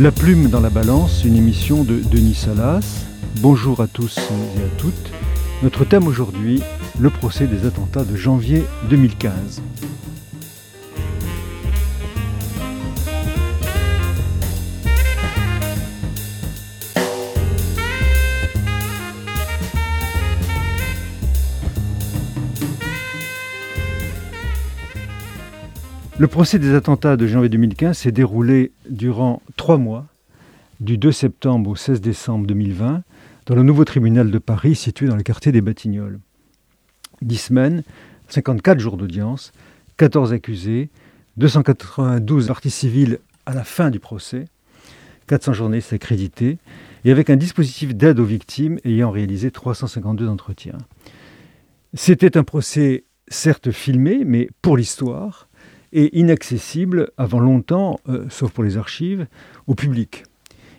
La plume dans la balance, une émission de Denis Salas. Bonjour à tous et à toutes. Notre thème aujourd'hui, le procès des attentats de janvier 2015. Le procès des attentats de janvier 2015 s'est déroulé durant trois mois, du 2 septembre au 16 décembre 2020, dans le nouveau tribunal de Paris situé dans le quartier des Batignolles. Dix semaines, 54 jours d'audience, 14 accusés, 292 parties civiles à la fin du procès, 400 journalistes accrédités, et avec un dispositif d'aide aux victimes ayant réalisé 352 entretiens. C'était un procès certes filmé, mais pour l'histoire, et inaccessible avant longtemps, euh, sauf pour les archives, au public.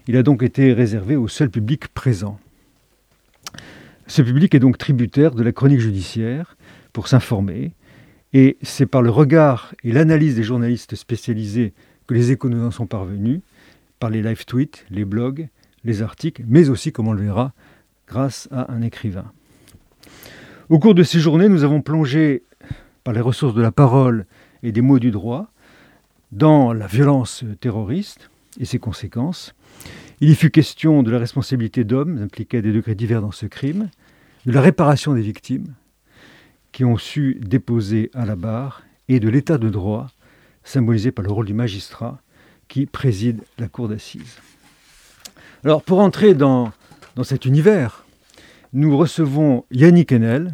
Il a donc été réservé au seul public présent. Ce public est donc tributaire de la chronique judiciaire pour s'informer, et c'est par le regard et l'analyse des journalistes spécialisés que les échos nous en sont parvenus, par les live tweets, les blogs, les articles, mais aussi, comme on le verra, grâce à un écrivain. Au cours de ces journées, nous avons plongé par les ressources de la parole et des mots du droit dans la violence terroriste et ses conséquences. Il y fut question de la responsabilité d'hommes impliqués à des degrés divers dans ce crime, de la réparation des victimes qui ont su déposer à la barre et de l'état de droit symbolisé par le rôle du magistrat qui préside la cour d'assises. Alors pour entrer dans, dans cet univers, nous recevons Yannick Enel,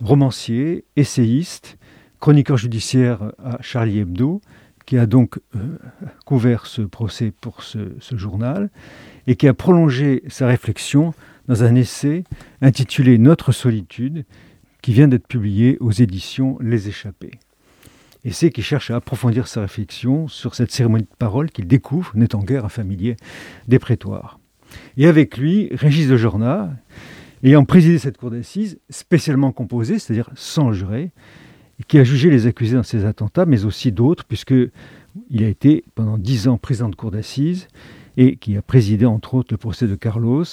romancier, essayiste, chroniqueur judiciaire à Charlie Hebdo, qui a donc euh, couvert ce procès pour ce, journal et qui a prolongé sa réflexion dans un essai intitulé Notre solitude, qui vient d'être publié aux éditions Les Échappés. Essai qui cherche à approfondir sa réflexion sur cette cérémonie de parole qu'il découvre, n'est en guerre un familier des prétoires. Et avec lui, Régis de Jorna, ayant présidé cette cour d'assises, spécialement composée, c'est-à-dire sans juré, qui a jugé les accusés dans ces attentats, mais aussi d'autres, puisqu'il a été pendant dix ans président de cour d'assises et qui a présidé entre autres le procès de Carlos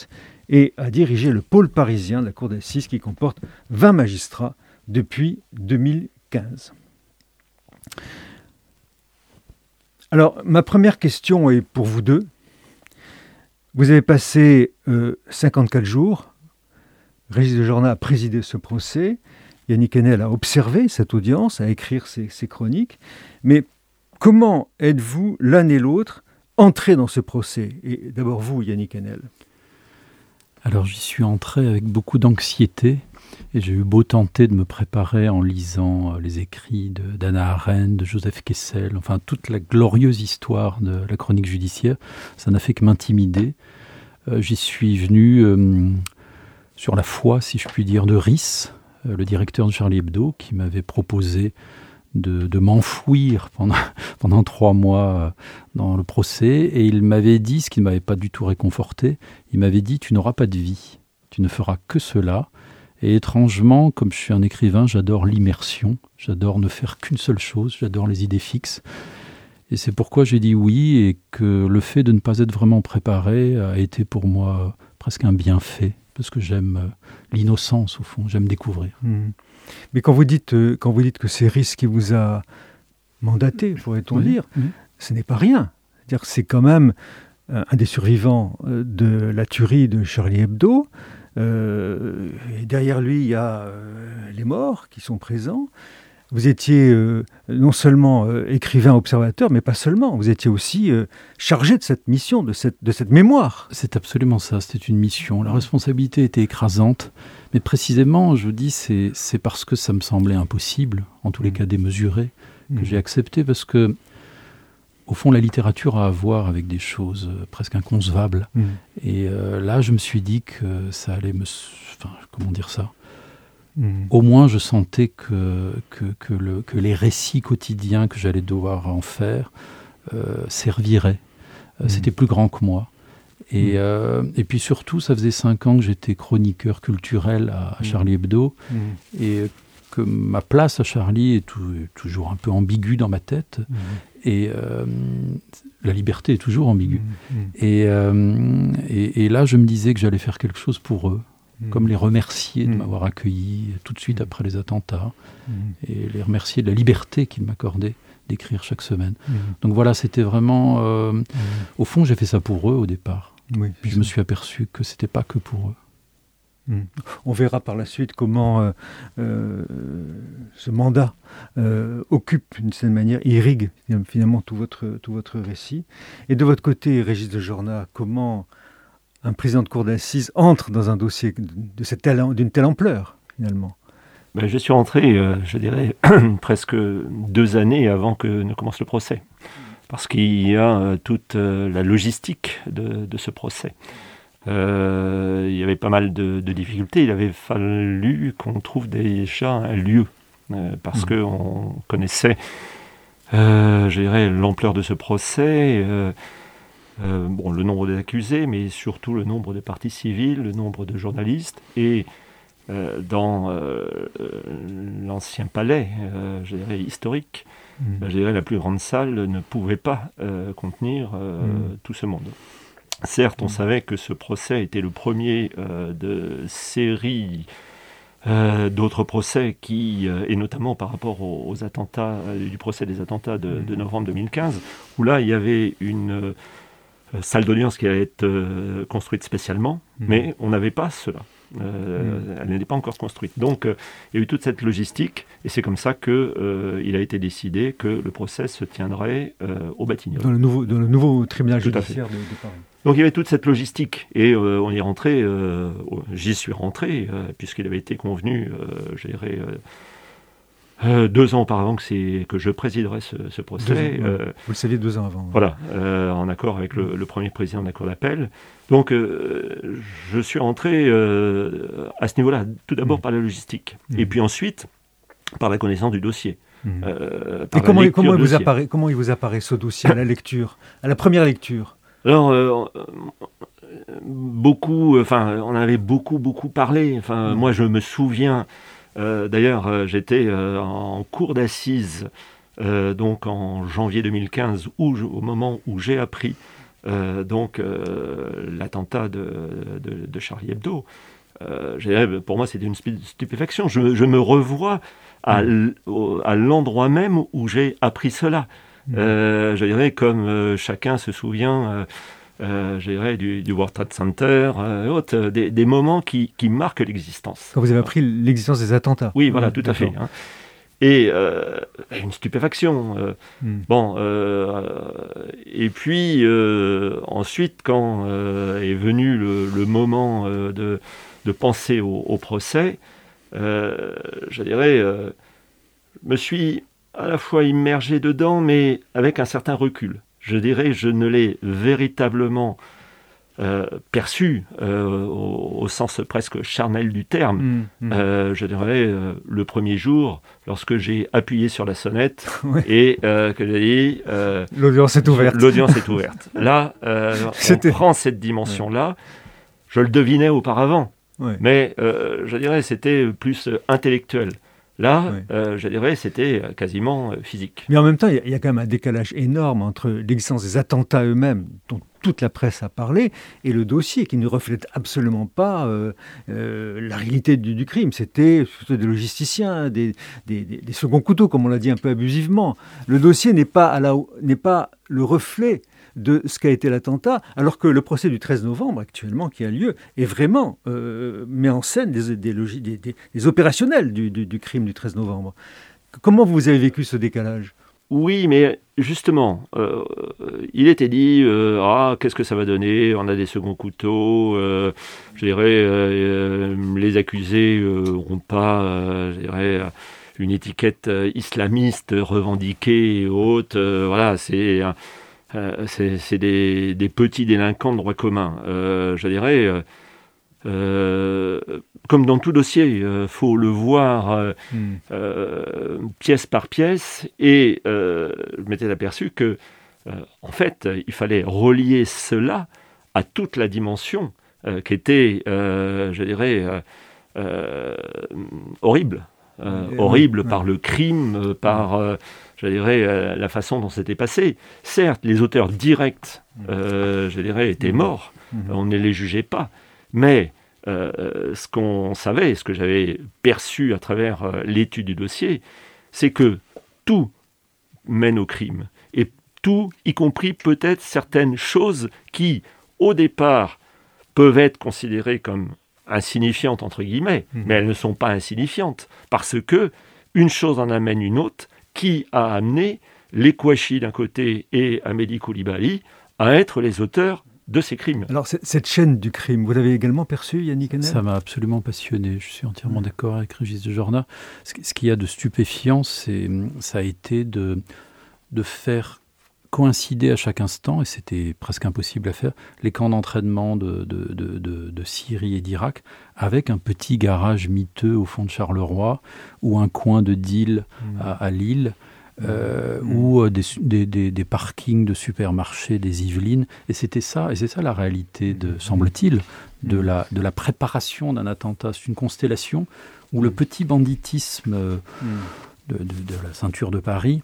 et a dirigé le pôle parisien de la cour d'assises qui comporte 20 magistrats depuis 2015. Alors, ma première question est pour vous deux. Vous avez passé 54 euh, jours, Régis de Jorna a présidé ce procès, Yannick Enel a observé cette audience, à écrire ses, chroniques, mais comment êtes-vous l'un et l'autre entrés dans ce procès? Et d'abord vous, Yannick Enel. Alors j'y suis entré avec beaucoup d'anxiété et j'ai eu beau tenter de me préparer en lisant euh, les écrits d'Anna Arendt, de Joseph Kessel, enfin toute la glorieuse histoire de la chronique judiciaire, ça n'a fait que m'intimider. Euh, j'y suis venu euh, sur la foi, si je puis dire, de euh, le directeur de Charlie Hebdo, qui m'avait proposé de, m'enfouir pendant, pendant trois mois euh, dans le procès. Et il m'avait dit, ce qui ne m'avait pas du tout réconforté, il m'avait dit, tu n'auras pas de vie, tu ne feras que cela. Et étrangement, comme je suis un écrivain, j'adore l'immersion, j'adore ne faire qu'une seule chose, j'adore les idées fixes. Et c'est pourquoi j'ai dit oui et que le fait de ne pas être vraiment préparé a été pour moi presque un bienfait parce que j'aime euh, l'innocence au fond, j'aime découvrir. Hmm. Mais quand vous dites euh, quand vous dites que c'est Riz qui vous a mandaté, pourrait-on dire, ce n'est pas rien. C'est-à-dire c'est quand même euh, un des survivants de la tuerie de Charlie Hebdo. et derrière lui, il y a les morts qui sont présents vous étiez euh, non seulement euh, écrivain observateur, mais pas seulement. Vous étiez aussi euh, chargé de cette mission, de cette, de cette mémoire. C'est absolument ça, c'était une mission. La responsabilité était écrasante, mais précisément, je vous dis, c'est parce que ça me semblait impossible, en tous les mmh. cas démesuré, que mmh. j'ai accepté, parce que, au fond, la littérature a à voir avec des choses presque inconcevables. Mmh. Et là, je me suis dit que ça allait me... Enfin, comment dire ça? Au moins, je sentais que, que, le, que, les récits quotidiens que j'allais devoir en faire euh, serviraient. Euh, hmm. C'était plus grand que moi. Et, hmm. euh, et, puis surtout, ça faisait cinq ans que j'étais chroniqueur culturel à, Charlie Hebdo. Et que ma place à Charlie est toujours un peu ambiguë dans ma tête. Et la liberté est toujours ambiguë. Mmh. Et, et, là, je me disais que j'allais faire quelque chose pour eux, mmh. comme les remercier de m'avoir accueilli tout de suite après les attentats, et les remercier de la liberté qu'ils m'accordaient d'écrire chaque semaine. Donc voilà, c'était vraiment... Au fond, j'ai fait ça pour eux au départ. Puis je me suis aperçu que c'était pas que pour eux. On verra par la suite comment euh, euh, ce mandat euh, occupe d'une certaine manière, irrigue finalement tout votre, tout votre récit. Et de votre côté, Régis de Jorna, comment un président de cour d'assises entre dans un dossier d'une telle ampleur finalement ben, Je suis rentré, je dirais, presque deux années avant que ne commence le procès. Parce qu'il y a toute la logistique de, de ce procès. Euh, il y avait pas mal de, difficultés. Il avait fallu qu'on trouve déjà un lieu, euh, parce mmh. qu'on connaissait, euh, je dirais, l'ampleur de ce procès. Bon, le nombre d'accusés, mais surtout le nombre de parties civiles, le nombre de journalistes, et dans l'ancien palais, je dirais, historique, mmh. je dirais, la plus grande salle ne pouvait pas contenir mmh. tout ce monde. Certes, on mm. savait que ce procès était le premier euh, de série euh, d'autres procès qui, euh, et notamment par rapport aux, attentats, du procès des attentats de, de, novembre 2015, où là, il y avait une salle d'audience qui allait être construite spécialement, mm. mais on n'avait pas cela. Euh, elle n'est pas encore construite. Donc, euh, il y a eu toute cette logistique, et c'est comme ça qu'il euh, a été décidé que le procès se tiendrait au Batignolles. Dans le nouveau, dans le nouveau tribunal judiciaire de, Paris. Donc il y avait toute cette logistique et on y est rentré, j'y suis rentré puisqu'il avait été convenu, je dirais, euh, deux ans auparavant que, que je présiderais ce, procès. Euh, Vous le saviez deux ans avant. Voilà, euh, en accord avec le, premier président de la Cour d'appel. Donc, je suis rentré à ce niveau-là, tout d'abord mmh. par la logistique, mmh. et puis ensuite par la connaissance du dossier. Mmh. et comment, il vous apparaît, comment il vous apparaît ce dossier à la lecture, à la première lecture? Alors, beaucoup, enfin, on avait beaucoup, beaucoup parlé. Enfin, moi, je me souviens d'ailleurs, euh, j'étais euh, en cours d'assises donc en janvier 2015, où, au moment où j'ai appris donc l'attentat de, de, Charlie Hebdo. pour moi, c'était une stupéfaction. Je, me revois à, mmh. à l'endroit même où j'ai appris cela. Mmh. je dirais comme chacun se souvient euh, dirais, du, World Trade Center, euh, euh, des, moments qui, marquent l'existence. Quand vous avez appris l'existence des attentats. Oui, voilà, tout à fait. Hein. Et une stupéfaction. Hmm. Bon, et puis ensuite, quand est venu le, moment de, penser au, procès, je dirais, je me suis à la fois immergé dedans, mais avec un certain recul je dirais, je ne l'ai véritablement euh, perçu euh, au, sens presque charnel du terme. Mmh, mmh. Euh, je dirais le premier jour, lorsque j'ai appuyé sur la sonnette et que j'ai dit l'audience est ouverte. L'audience est ouverte. Là, on prend cette dimension-là. Je le devinais auparavant, mais je dirais c'était plus intellectuel. Là, euh, je dirais, c'était euh, quasiment euh, physique. Mais en même temps, il y, a quand même un décalage énorme entre l'existence des attentats eux-mêmes, dont toute la presse a parlé, et le dossier qui ne reflète absolument pas la réalité du, crime. C'était des logisticiens, des, des, seconds couteaux, comme on l'a dit un peu abusivement. Le dossier n'est pas, pas le reflet de ce qu'a été l'attentat, alors que le procès du 13 novembre actuellement qui a lieu est vraiment euh, met en scène des, des, opérationnels du, crime du 13 novembre. Comment vous avez vécu ce décalage? Oui, mais justement, euh, il était dit euh, ah qu'est-ce que ça va donner? On a des seconds couteaux. je dirais les accusés n'ont pas, je dirais, une étiquette islamiste revendiquée et haute. voilà, c'est euh, c'est des, petits délinquants de droit commun. Euh, je dirais, euh, comme dans tout dossier, il faut le voir hmm. pièce par pièce. Et je m'étais aperçu que, en fait, il fallait relier cela à toute la dimension qui était, je dirais, horrible. horrible par le crime, par je dirais, la façon dont c'était passé. Certes, les auteurs directs, je dirais, étaient morts, on ne les jugeait pas, mais ce qu'on savait, ce que j'avais perçu à travers l'étude du dossier, c'est que tout mène au crime. Et tout, y compris peut-être certaines choses qui, au départ, peuvent être considérées comme insignifiantes entre guillemets, mais elles ne sont pas insignifiantes. Parce que une chose en amène une autre qui a amené les Kouachi d'un côté et Amélie Koulibaly à être les auteurs de ces crimes. Alors cette chaîne du crime, vous l'avez également perçue, Yannick Ça m'a absolument passionné. Je suis entièrement mm. d'accord avec Régis de Jorna. Ce, ce qu'il y a de stupéfiant, c'est ça a été de de faire coïncider à chaque instant, et c'était presque impossible à faire, les camps d'entraînement de, de, Syrie et d'Irak avec un petit garage miteux au fond de Charleroi ou un coin de deal mm. à, Lille. Euh, mm. ou euh, des, des, parkings de supermarchés des Yvelines. Et c'était ça, et c'est ça la réalité, de, semble-t-il, de la, de la préparation d'un attentat. C'est une constellation où le petit banditisme euh, de, la ceinture de Paris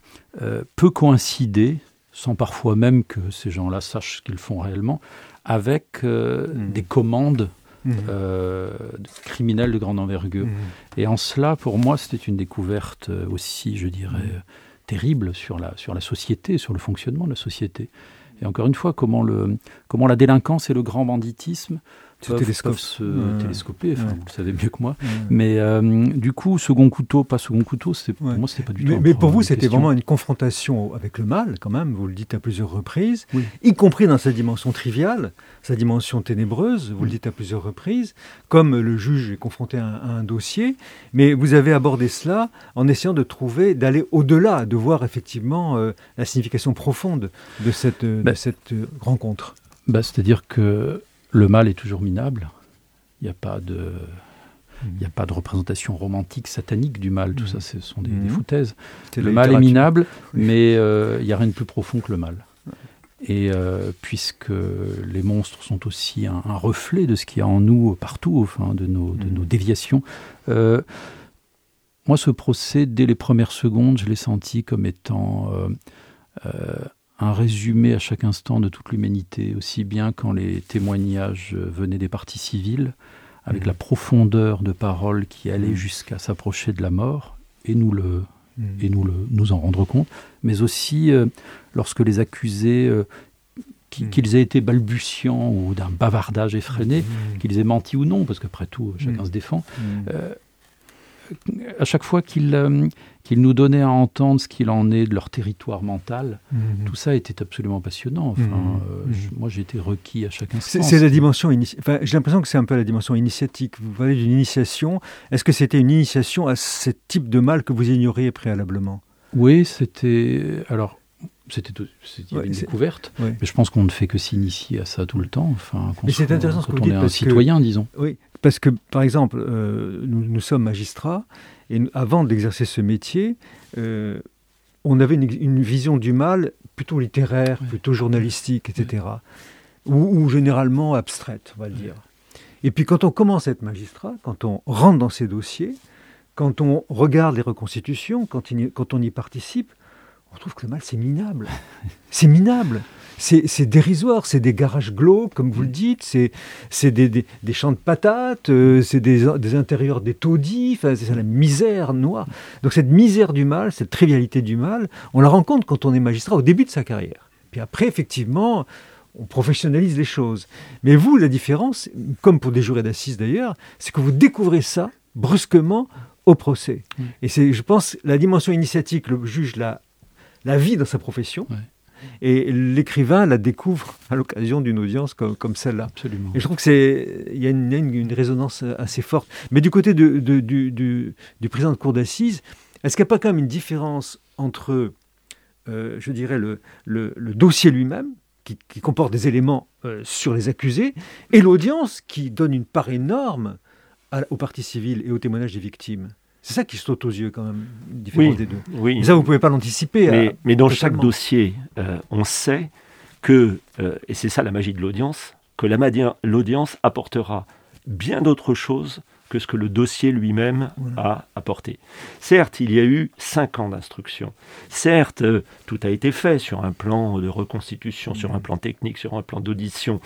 peut coïncider sans parfois même que ces gens-là sachent ce qu'ils font réellement, avec euh, mmh. des commandes mmh. euh, criminelles de grande envergure. Mmh. Et en cela, pour moi, c'était une découverte euh, aussi, je dirais, terrible sur la, sur la société, sur le fonctionnement de la société. Et encore une fois, comment, le, comment la délinquance et le grand banditisme peuvent, se télescoper, enfin, vous le savez mieux que moi. Mais euh, du coup, second couteau, pas second couteau, pour moi, c'était pas du tout. Mais, pour vous, c'était vraiment une confrontation avec le mal, quand même, vous le dites à plusieurs reprises, y compris dans sa dimension triviale, sa dimension ténébreuse, vous le dites à plusieurs reprises, comme le juge est confronté à un, dossier. Mais vous avez abordé cela en essayant de trouver, d'aller au-delà, de voir effectivement euh, la signification profonde de cette, de bah cette euh, rencontre. Bah, C'est-à-dire que le mal est toujours minable. Il n'y a pas de. Il a pas de représentation romantique, satanique du mal. Tout ça, ce sont des, mhm. foutaises. Le mal est minable, mais euh, il n'y a rien de plus profond que le mal. Et euh, puisque les monstres sont aussi un, reflet de ce qu'il y a en nous partout, enfin, de, nos, de nos déviations, euh, moi, ce procès, dès les premières secondes, je l'ai senti comme étant un résumé à chaque instant de toute l'humanité, aussi bien quand les témoignages venaient des parties civiles, avec mmh. la profondeur de paroles qui allait mmh. jusqu'à s'approcher de la mort, et nous le mmh. et nous le nous en rendre compte, mais aussi euh, lorsque les accusés euh, qu'ils aient été balbutiants ou d'un bavardage effréné, qu'ils aient menti ou non, parce qu'après tout, chacun se défend, euh, à chaque fois qu'ils euh, nous donnaient à entendre ce qu'il en est de leur territoire mental, mhm. tout ça était absolument passionnant. Enfin, mhm. euh, mhm. moi, j'ai été requis à chaque instant. C'est la dimension. Enfin, j'ai l'impression que c'est un peu la dimension initiatique. Vous parlez d'une initiation. Est-ce que c'était une initiation à ce type de mal que vous ignoriez préalablement? Oui, c'était. Alors, c'était une découverte, mais je pense qu'on ne fait que s'initier à ça tout le temps. Enfin, mais c'est intéressant ce que vous dites, on est un citoyen, disons. Oui, parce que, par exemple, euh, nous, sommes magistrats, et avant d'exercer ce métier, euh, on avait une, vision du mal plutôt littéraire, plutôt journalistique, etc. Ou, généralement abstraite, on va le dire. Et puis quand on commence à être magistrat, quand on rentre dans ces dossiers, quand on regarde les reconstitutions, quand, quand on y participe, on trouve que le mal, c'est minable. C'est minable c'est dérisoire, c'est des garages glauques, comme vous le dites, c'est des, champs de patates, euh, c'est des, intérieurs des taudis, c'est la misère noire. Donc cette misère du mal, cette trivialité du mal, on la rencontre quand on est magistrat au début de sa carrière. Puis après, effectivement, on professionnalise les choses. Mais vous, la différence, comme pour des jurés d'assises d'ailleurs, c'est que vous découvrez ça brusquement au procès. Et c'est, je pense, la dimension initiatique, le juge la, la vie dans sa profession. Et l'écrivain la découvre à l'occasion d'une audience comme, comme celle-là. Absolument. Et je trouve qu'il y a une, une, résonance assez forte. Mais du côté de, du, du, président de cour d'assises, est-ce qu'il n'y a pas quand même une différence entre, euh, je dirais, le, le, dossier lui-même, qui, qui, comporte des éléments euh, sur les accusés, et l'audience qui donne une part énorme aux parties civiles et aux témoignages des victimes? C'est ça qui saute aux yeux quand même, une différence des deux. Oui. ça, vous ne pouvez pas l'anticiper. Mais, dans chaque dossier, euh, on sait que, euh, et c'est ça la magie de l'audience, que l'audience apportera bien d'autres choses que ce que le dossier lui-même a apporté. Certes, il y a eu cinq ans d'instruction. Certes, euh, tout a été fait sur un plan de reconstitution, sur un plan technique, sur un plan d'audition.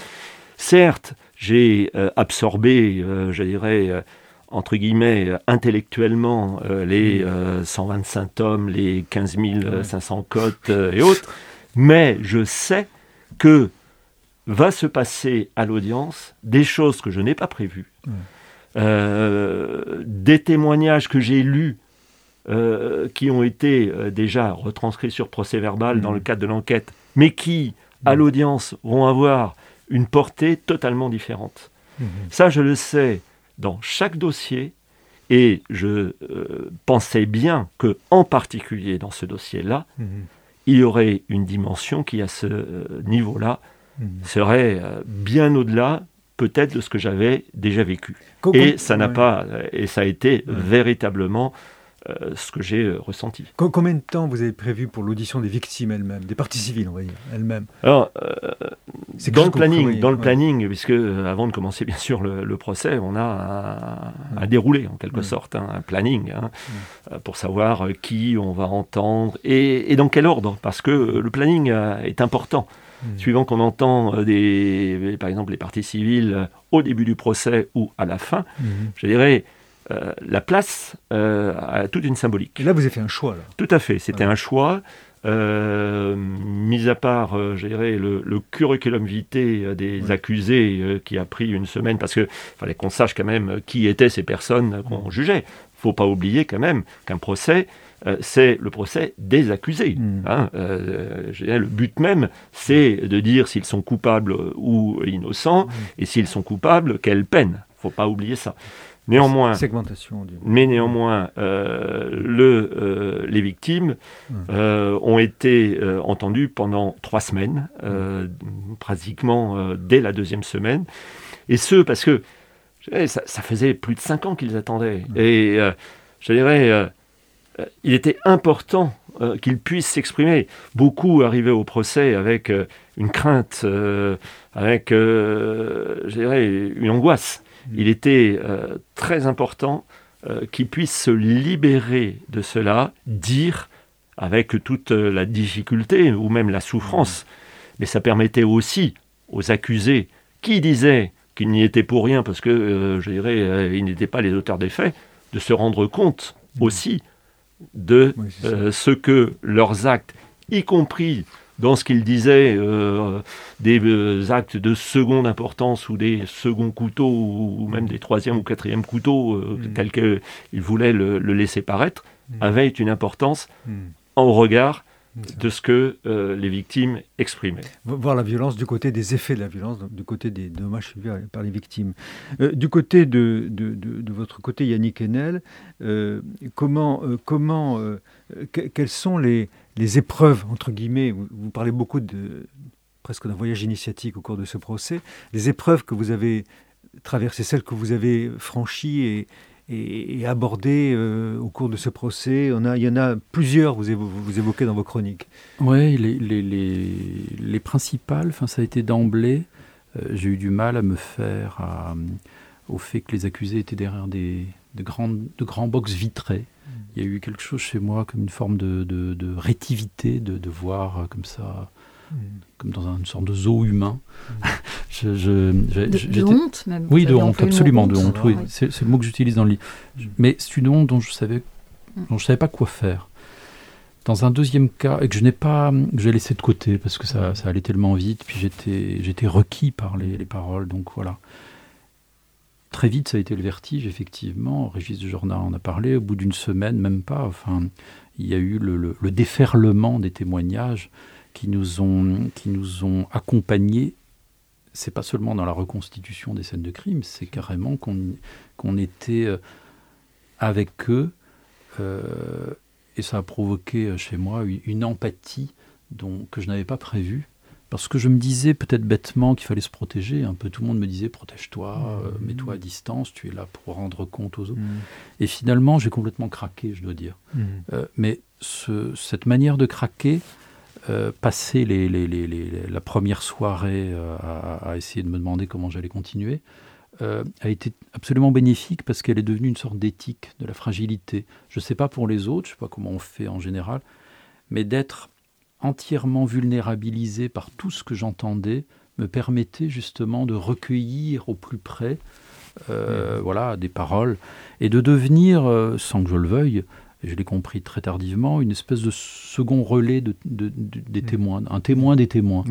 Certes, j'ai euh, absorbé, euh, je dirais, entre guillemets, intellectuellement, les 125 tomes, les 15 500 cotes et autres, mais je sais que va se passer à l'audience des choses que je n'ai pas prévues, euh, des témoignages que j'ai lus euh, qui ont été euh, déjà retranscrits sur procès verbal dans le cadre de l'enquête, mais qui, à l'audience, vont avoir une portée totalement différente. Ça, je le sais dans chaque dossier, et je pensais bien que, en particulier dans ce dossier-là, il y aurait une dimension qui, à ce niveau-là, serait bien au-delà peut-être de ce que j'avais déjà vécu. Et ça n'a pas, et ça a été véritablement euh, ce que j'ai euh, ressenti. Combien de temps vous avez prévu pour l'audition des victimes elles-mêmes, des parties civiles, on va dire, elles-mêmes? Alors, euh, dans le planning, dans le planning, puisque avant de commencer bien sûr le, procès, on a un, déroulé en quelque sorte, hein, un planning hein, pour savoir qui on va entendre et, et, dans quel ordre, parce que le planning est important. Suivant qu'on entend euh, des, par exemple les parties civiles euh, au début du procès ou à la fin, hmm. je dirais, euh, la place a toute une symbolique. Et là, vous avez fait un choix. Là. Tout à fait, c'était un choix. mis à part, je dirais, le, curriculum vitae des accusés qui a pris une semaine, parce qu'il fallait qu'on sache quand même qui étaient ces personnes qu'on jugeait. Il ne faut pas oublier quand même qu'un procès, euh, c'est le procès des accusés. Hmm. Hein. Euh, le but même, c'est de dire s'ils sont coupables ou innocents, hmm. et s'ils sont coupables, quelle peine. Il ne faut pas oublier ça. Néanmoins, Segmentation mais néanmoins, euh, le, les victimes hmm. ont été entendues pendant trois semaines, pratiquement dès la deuxième semaine, et ce parce que ça, ça faisait plus de cinq ans qu'ils attendaient. Et je dirais, euh, il était important euh, qu'il puisse s'exprimer. Beaucoup arrivaient au procès avec euh, une crainte, avec, je dirais, une angoisse. Mm. Il était très important qu'il puisse se libérer de cela, dire avec toute la difficulté ou même la souffrance. Mm. Mais ça permettait aussi aux accusés qui disaient qu'ils n'y étaient pour rien parce que, je dirais, ils n'étaient pas les auteurs des faits, de se rendre compte mm. aussi de euh, ce que leurs actes, y compris dans ce qu'ils disaient, euh, des euh, actes de seconde importance ou des seconds couteaux ou, même des troisième ou quatrième couteaux, mm. tels qu'ils voulaient le, laisser paraître, mm. avaient une importance mm. en regard de ce que euh, les victimes exprimaient. Voir la violence du côté des effets de la violence, du côté des dommages subis par les victimes. Euh, du côté de, de, votre côté, Yannick Enel, euh, comment, comment, quelles sont les, les, épreuves, entre guillemets, vous, parlez beaucoup de presque d'un voyage initiatique au cours de ce procès, les épreuves que vous avez traversées, celles que vous avez franchies et, et, abordé euh, au cours de ce procès Il y en a plusieurs, vous, vous évoquez dans vos chroniques. Oui, les, les, les, les, principales, enfin, ça a été d'emblée. Euh, j'ai eu du mal à me faire au fait que les accusés étaient derrière des, de, grandes, de grands box vitrés. Mm. Il y a eu quelque chose chez moi comme une forme de, de, de rétivité, de, de voir euh, comme ça comme dans une sorte de zoo humain. je, je, de, honte même. Oui, de honte, absolument de honte. Oui. C'est le mot que j'utilise dans le livre. Mais c'est une honte dont je savais, mm. dont je savais pas quoi faire. Dans un deuxième cas, et que je n'ai pas, j'ai laissé de côté parce que ça, ça allait tellement vite, puis j'étais, j'étais requis par les, les, paroles, donc voilà. Très vite, ça a été le vertige, effectivement. Régis de Jordan en a parlé. Au bout d'une semaine, même pas. Enfin, il y a eu le, le, le déferlement des témoignages qui nous ont, qui nous ont accompagnés. C'est pas seulement dans la reconstitution des scènes de crime, c'est carrément qu'on était euh, avec eux euh, et ça a provoqué euh, chez moi une empathie que je n'avais pas prévue. Parce que je me disais peut-être bêtement qu'il fallait se protéger. Un peu tout le monde me disait protège-toi, mmh. mets-toi à distance, tu es là pour rendre compte aux autres. Mmh. Et finalement, j'ai complètement craqué, je dois dire. Mmh. mais ce, cette manière de craquer, euh, passer les, les, les, la première soirée euh, à, essayer de me demander comment j'allais continuer, a été absolument bénéfique parce qu'elle est devenue une sorte d'éthique de la fragilité. Je ne sais pas pour les autres, je ne sais pas comment on fait en général, mais d'être entièrement vulnérabilisé par tout ce que j'entendais me permettait justement de recueillir au plus près euh, voilà, des paroles et de devenir, euh, sans que je le veuille, je l'ai compris très tardivement, une espèce de second relais de, des témoins, un témoin des témoins.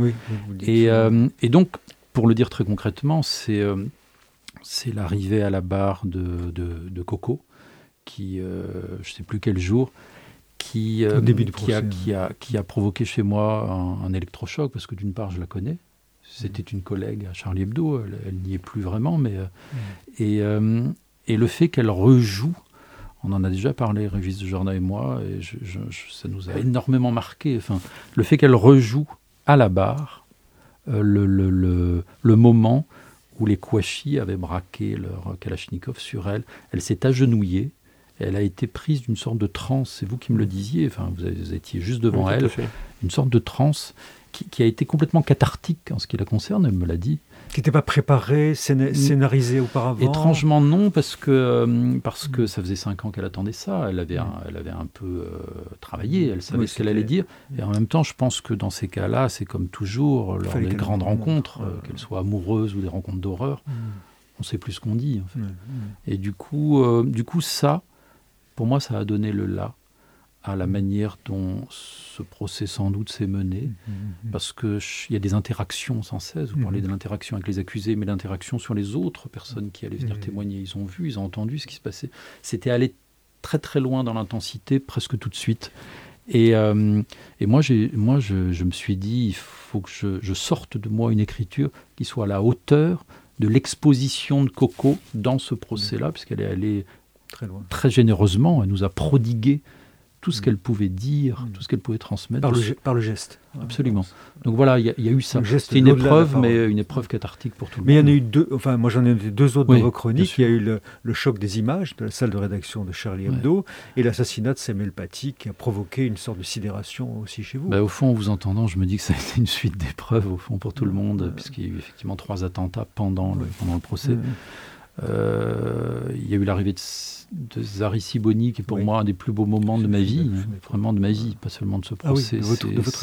et, euh, et, donc, pour le dire très concrètement, c'est c'est l'arrivée à la barre de, de Coco, qui, je ne sais plus quel jour, qui, qui, a, qui, a, qui, a, provoqué chez moi un, électrochoc, parce que d'une part, je la connais. C'était une collègue à Charlie Hebdo, elle, n'y est plus vraiment, mais. Euh, et, euh, et, le fait qu'elle rejoue, on en a déjà parlé, Régis de Jorna et moi, et ça nous a énormément marqué. Enfin, le fait qu'elle rejoue à la barre euh, le, le, le, le, moment où les Kouachi avaient braqué leur Kalachnikov sur elle, elle s'est agenouillée elle a été prise d'une sorte de transe, c'est vous qui me le disiez, enfin, vous, étiez juste devant elle, une sorte de transe qui, a été complètement cathartique en ce qui la concerne, elle me l'a dit. Qui n'était pas préparée, scénarisée auparavant Étrangement non, parce que, euh, parce que ça faisait cinq ans qu'elle attendait ça, elle avait un, elle avait un peu euh, travaillé, elle savait ce qu'elle allait dire, et en même temps je pense que dans ces cas-là, c'est comme toujours, lors des grandes rencontres, euh, qu'elles soient amoureuses ou des rencontres d'horreur, mm. on sait plus ce qu'on dit. En fait. Et du coup, du coup ça, pour moi, ça a donné le là à la manière dont ce procès sans doute s'est mené, mmh, mmh, mmh. parce qu'il y a des interactions sans cesse. Vous parlez de l'interaction avec les accusés, mais l'interaction sur les autres personnes qui allaient venir témoigner. Ils ont vu, ils ont entendu ce qui se passait. C'était aller très très loin dans l'intensité, presque tout de suite. Et, euh, et moi, moi je, je, me suis dit, il faut que je, je, sorte de moi une écriture qui soit à la hauteur de l'exposition de Coco dans ce procès-là, puisqu'elle est allée très, généreusement. Elle nous a prodigué tout ce mm. qu'elle pouvait dire, mm. tout ce qu'elle pouvait transmettre. Par le, geste. Absolument. Donc voilà, il y, a eu ça. C'est une épreuve, mais une épreuve cathartique pour tout le monde. Mais il y en a eu deux, enfin moi j'en ai eu deux autres dans vos chroniques. Il y a eu le, choc des images de la salle de rédaction de Charlie Hebdo et l'assassinat de Samuel Paty qui a provoqué une sorte de sidération aussi chez vous. Bah, au fond, en vous entendant, je me dis que ça a été une suite d'épreuves au fond pour tout le monde, puisqu'il y a eu effectivement trois attentats pendant le, pendant le procès. Euh, il y a eu l'arrivée de de Zari Siboni, qui est pour moi un des plus beaux moments de ma vie, vraiment de ma vie, pas seulement de ce ah procès.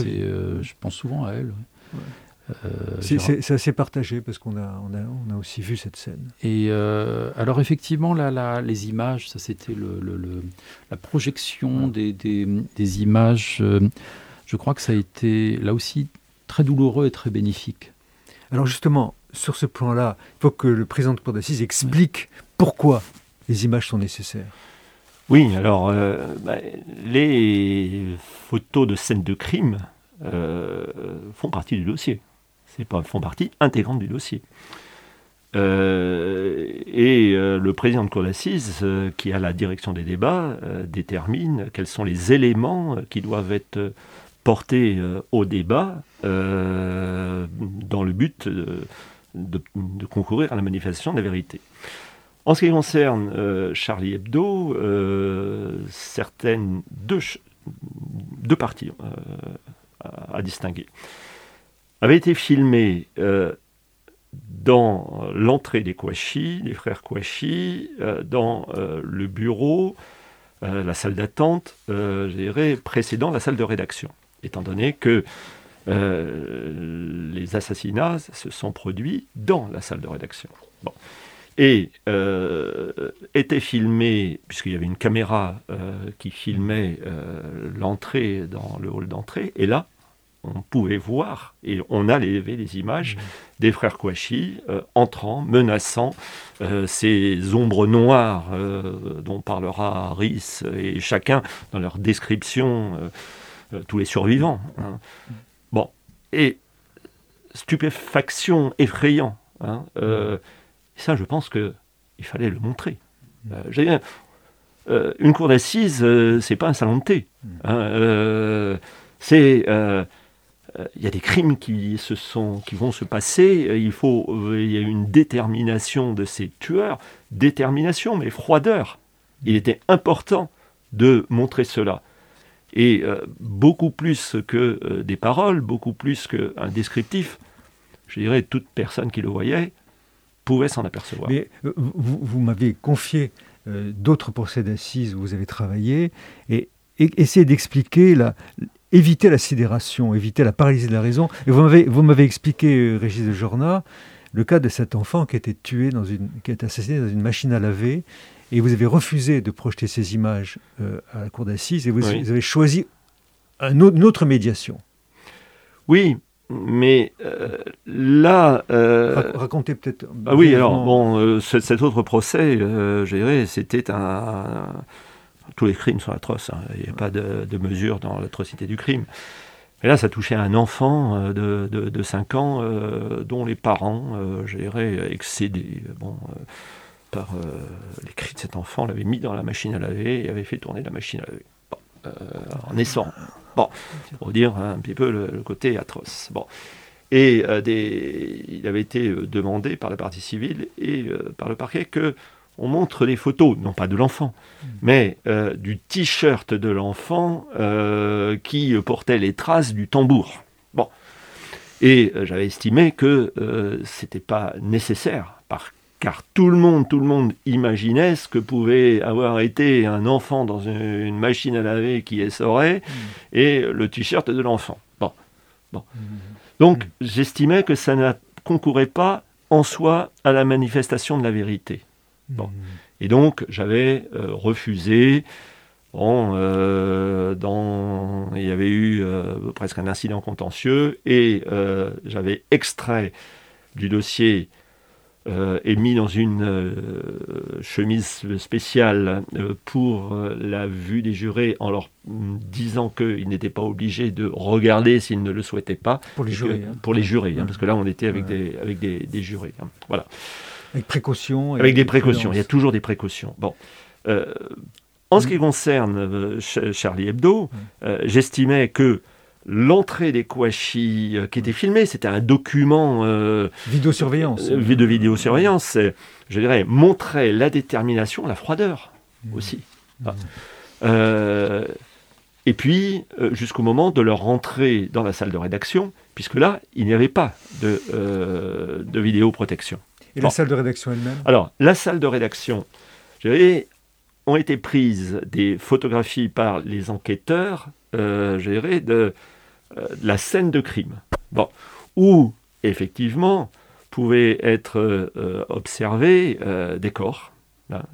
Euh, je pense souvent à elle. Euh, c'est assez partagé parce qu'on a, on a, on a, aussi vu cette scène. Et euh, alors effectivement, là, les images, ça c'était le, la projection des, des, des, images. je crois que ça a été là aussi très douloureux et très bénéfique. Alors justement, sur ce plan-là, il faut que le président de cour d'assises explique pourquoi les images sont nécessaires. Oui, alors euh, bah, les photos de scènes de crime euh, font partie du dossier. C'est pas font partie intégrante du dossier. Euh, et le président de cour d'assises, qui a la direction des débats, détermine quels sont les éléments qui doivent être portés au débat dans le but de, concourir à la manifestation de la vérité. En ce qui concerne euh, Charlie Hebdo, euh, certaines deux, deux parties euh, à, distinguer avaient été filmées dans l'entrée des Kouachi, des frères Kouachi, dans le bureau, la salle d'attente, précédant la salle de rédaction, étant donné que les assassinats se sont produits dans la salle de rédaction. Bon et euh, était filmé, puisqu'il y avait une caméra euh, qui filmait euh, l'entrée dans le hall d'entrée, et là, on pouvait voir, et on a levé les images mmh. des frères Kouachi entrant, menaçant ces ombres noires dont parlera Rhys et chacun dans leur description, tous les survivants. Hein. Et stupéfaction effrayant. Hein, ça, je pense qu'il fallait le montrer. Euh, euh, une cour d'assises, euh, c'est pas un salon de thé. Hein, c'est il y a des crimes qui, se sont, qui vont se passer. Il faut, il y a une détermination de ces tueurs, détermination, mais froideur. Il était important de montrer cela. Et beaucoup plus que des paroles, beaucoup plus qu'un descriptif, je dirais toute personne qui le voyait pouvait s'en apercevoir. Mais vous, m'avez confié d'autres procès d'assises où vous avez travaillé et, et d'expliquer la, éviter la sidération, éviter la paralysie de la raison. Et vous m'avez, vous m'avez expliqué, Régis de Jorna, le cas de cet enfant qui été tué dans une, qui a été assassiné dans une machine à laver, et vous avez refusé de projeter ces images euh, à la cour d'assises, et vous, avez choisi une autre médiation. Oui, mais euh, là, euh, racontez peut-être. Ah oui, alors bon, cet autre procès, je dirais, c'était un, tous les crimes sont atroces. Hein. Il n'y a pas de, de mesure dans l'atrocité du crime. Et là, ça touchait un enfant de, de, 5 ans euh, dont les parents, euh, dirais, excédés bon, par les cris de cet enfant, l'avaient mis dans la machine à laver et avaient fait tourner la machine à laver. en naissant. Bon, pour dire un petit peu le, côté atroce. Bon. Et des, il avait été demandé par la partie civile et par le parquet que on montre des photos, non pas de l'enfant, mais euh, du t-shirt de l'enfant euh, qui portait les traces du tambour. Bon. Et euh, j'avais estimé que c'était pas nécessaire, car tout le monde, tout le monde imaginait ce que pouvait avoir été un enfant dans une, machine à laver qui essorait et le t-shirt de l'enfant. Bon. bon. Donc j'estimais que ça ne concourait pas en soi à la manifestation de la vérité. Bon. Et donc, j'avais euh, refusé. Bon, euh, dans, il y avait eu euh, presque un incident contentieux et j'avais extrait du dossier et mis dans une chemise spéciale pour la vue des jurés en leur disant qu'ils n'étaient pas obligés de regarder s'ils ne le souhaitaient pas. Pour les jurés. Hein. Pour les jurés, hein, parce que là on était avec, des, avec des, des jurés. Hein. Voilà. Avec précaution. Avec des précautions, il y a toujours des précautions. Bon. Euh, en ce qui concerne euh, Charlie Hebdo, euh, j'estimais que l'entrée des Kouachi qui était filmée, c'était un document... vidéosurveillance. de vidéosurveillance, je dirais, montrait la détermination, la froideur mmh. aussi. Mmh. Ah. et puis, jusqu'au moment de leur entrée dans la salle de rédaction, puisque là, il n'y avait pas de, de vidéoprotection. Et la salle de rédaction elle-même? Alors, la salle de rédaction, ont été prises des photographies par les enquêteurs, euh, de, de, la scène de crime. Bon, où, effectivement, pouvaient être euh, observés euh, des corps,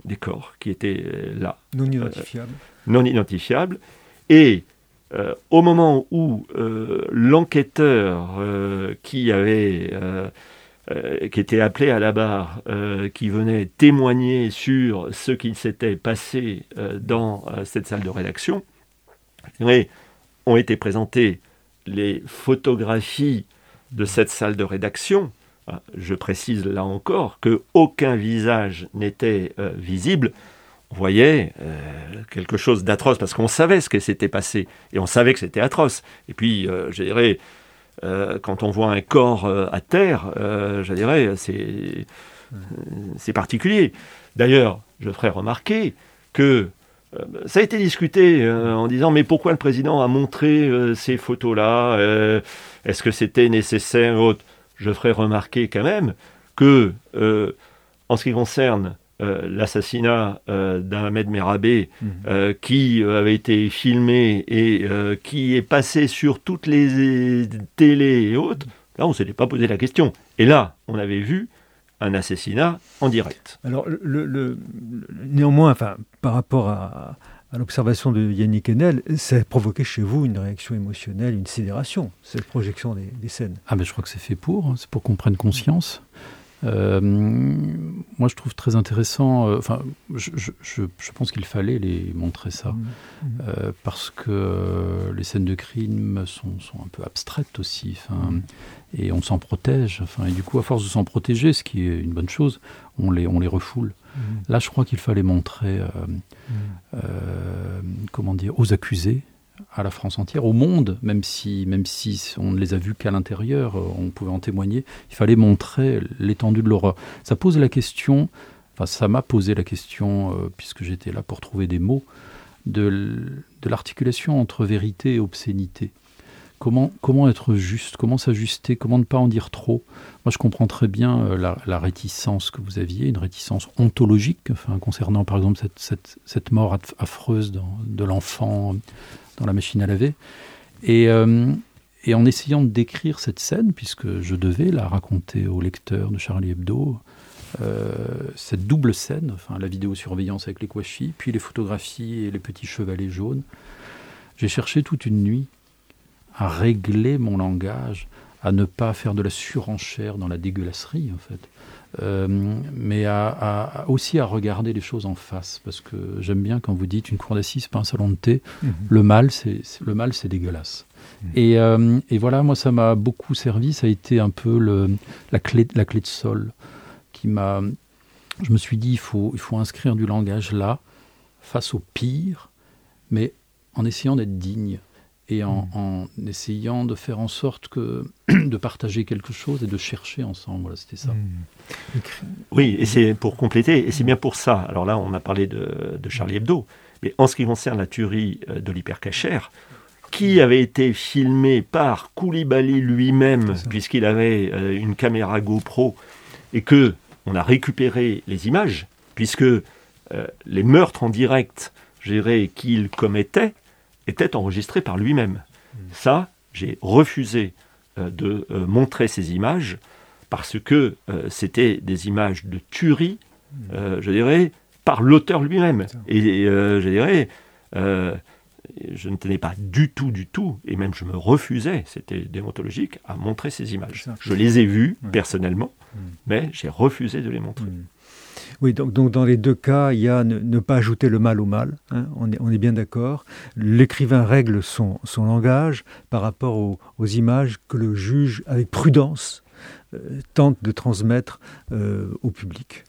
des corps qui étaient euh, là. Non identifiables. non identifiables. Et au moment où l'enquêteur qui avait euh, qui était appelé à la barre, euh, qui venait témoigner sur ce qui s'était passé euh, dans cette salle de rédaction. Et ont été présentées les photographies de cette salle de rédaction. Ah, je précise là encore que aucun visage n'était visible. On voyait quelque chose d'atroce parce qu'on savait ce qui s'était passé et on savait que c'était atroce. Et puis, je dirais, euh, quand on voit un corps euh, à terre, euh, je dirais, c'est, c'est particulier. D'ailleurs, je ferai remarquer que ça a été discuté en disant mais pourquoi le président a montré ces photos-là Est-ce que c'était nécessaire Je ferai remarquer quand même que en ce qui concerne euh, l'assassinat euh, d'Ahmed Merabé, mhm. euh, qui avait été filmé et qui est passé sur toutes les télés et autres, là, on ne s'était pas posé la question. Et là, on avait vu un assassinat en direct. Alors, le, néanmoins, enfin, par rapport à, l'observation de Yannick Enel, ça a provoqué chez vous une réaction émotionnelle, une sidération, cette projection des, scènes. Ah, mais je crois que c'est fait pour, hein. c'est pour qu'on prenne conscience. Euh, moi, je trouve très intéressant. Euh, enfin, je, pense qu'il fallait les montrer ça mmh. Euh, parce que les scènes de crime sont, un peu abstraites aussi. Mmh. et on s'en protège. Enfin, et du coup, à force de s'en protéger, ce qui est une bonne chose, on les, on les refoule. Mmh. Là, je crois qu'il fallait montrer, comment dire, aux accusés à la France entière, au monde, même si, même si on ne les a vus qu'à l'intérieur, euh, on pouvait en témoigner, il fallait montrer l'étendue de l'horreur. Ça pose la question, enfin ça m'a posé la question, euh, puisque j'étais là pour trouver des mots, de, l'articulation entre vérité et obscénité. comment, comment être juste, comment s'ajuster, comment ne pas en dire trop? Moi, je comprends très bien euh, la, réticence que vous aviez, une réticence ontologique, enfin, concernant par exemple cette, cette, mort affreuse de l'enfant dans la machine à laver. Et, euh, et en essayant de décrire cette scène, puisque je devais la raconter au lecteur de Charlie Hebdo, euh, cette double scène, enfin la vidéosurveillance avec les Kouachi, puis les photographies et les petits chevalets jaunes, j'ai cherché toute une nuit à régler mon langage, à ne pas faire de la surenchère dans la dégueulasserie en fait, euh, mais à, aussi à regarder les choses en face, parce que j'aime bien quand vous dites une cour d'assises, pas un salon de thé, mhm. le mal c'est le mal c'est dégueulasse. Et, euh, et, voilà, moi ça m'a beaucoup servi, ça a été un peu le, la, clé, la clé de sol qui m'a. Je me suis dit, il faut, il faut inscrire du langage là, face au pire, mais en essayant d'être digne et en, hmm. essayant de faire en sorte que de partager quelque chose et de chercher ensemble. Voilà, c'était ça. Hmm. Oui, et c'est pour compléter, et c'est bien pour ça. Alors là, on a parlé de, Charlie Hebdo, mais en ce qui concerne la tuerie euh, de l'hypercachère, qui avait été filmé par Koulibaly lui-même, puisqu'il avait euh, une caméra GoPro, et que on a récupéré les images, puisque euh, les meurtres en direct, qu'il commettait, était enregistré par lui-même. Ça, j'ai refusé euh, de euh, montrer ces images parce que euh, c'était des images de tuerie, je dirais, par l'auteur lui-même. Et je dirais, je ne tenais pas du tout, du tout, et même je me refusais, c'était déontologique, à montrer ces images. Je les ai vues personnellement, hmm. mais j'ai refusé de les montrer. Oui, donc, dans les deux cas, il y a ne, pas ajouter le mal au mal, hein, on, est, bien d'accord. L'écrivain règle son, son, langage par rapport aux, images que le juge, avec prudence, euh, tente de transmettre euh, au public.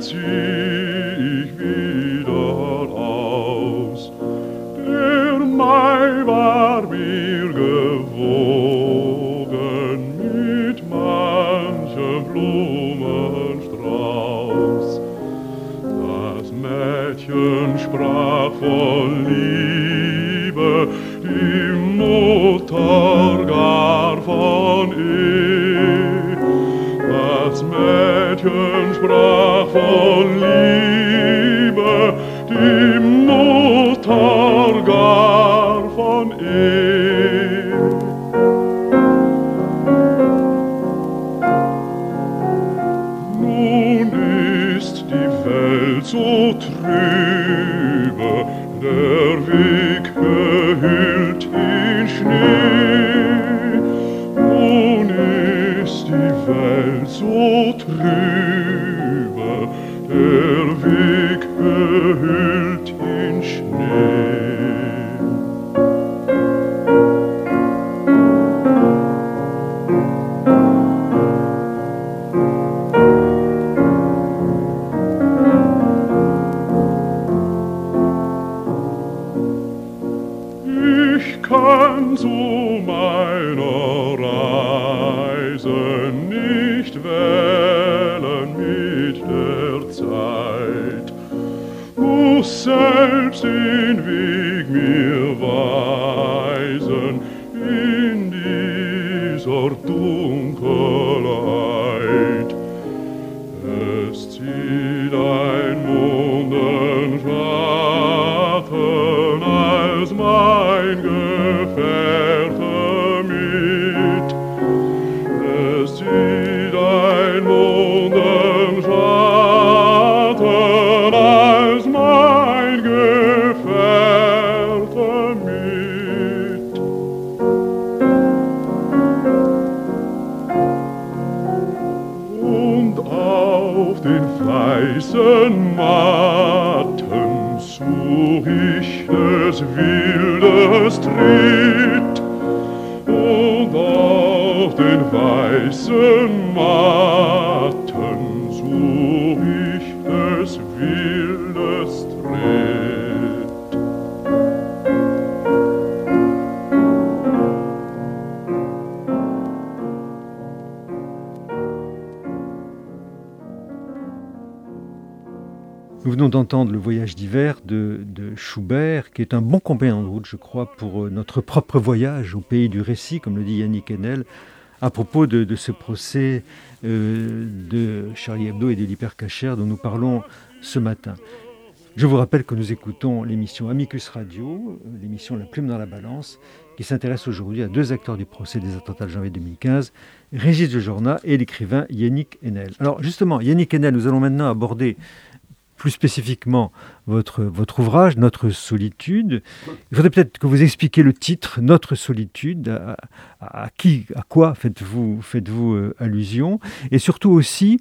zieh ich wieder aus. Der Mai war mir gewogen mit manchem Blumenstrauß. Das Mädchen sprach voll Liebe, die Mutter gar von ihr. Das Mädchen prawo lieb. D'entendre le voyage d'hiver de, Schubert, qui est un bon compagnon de route, je crois, pour euh, notre propre voyage au pays du récit, comme le dit Yannick Enel, à propos de, ce procès euh, de Charlie Hebdo et de l'hypercachère dont nous parlons ce matin. Je vous rappelle que nous écoutons l'émission Amicus Radio, euh, l'émission La Plume dans la Balance, qui s'intéresse aujourd'hui à deux acteurs du procès des attentats de janvier 2015, Régis de Jorna et l'écrivain Yannick Enel. Alors justement, Yannick Enel, nous allons maintenant aborder plus spécifiquement votre, ouvrage, Notre solitude. Il faudrait peut-être que vous expliquiez le titre, Notre solitude, à, qui, à quoi faites-vous faites -vous, allusion, et surtout aussi,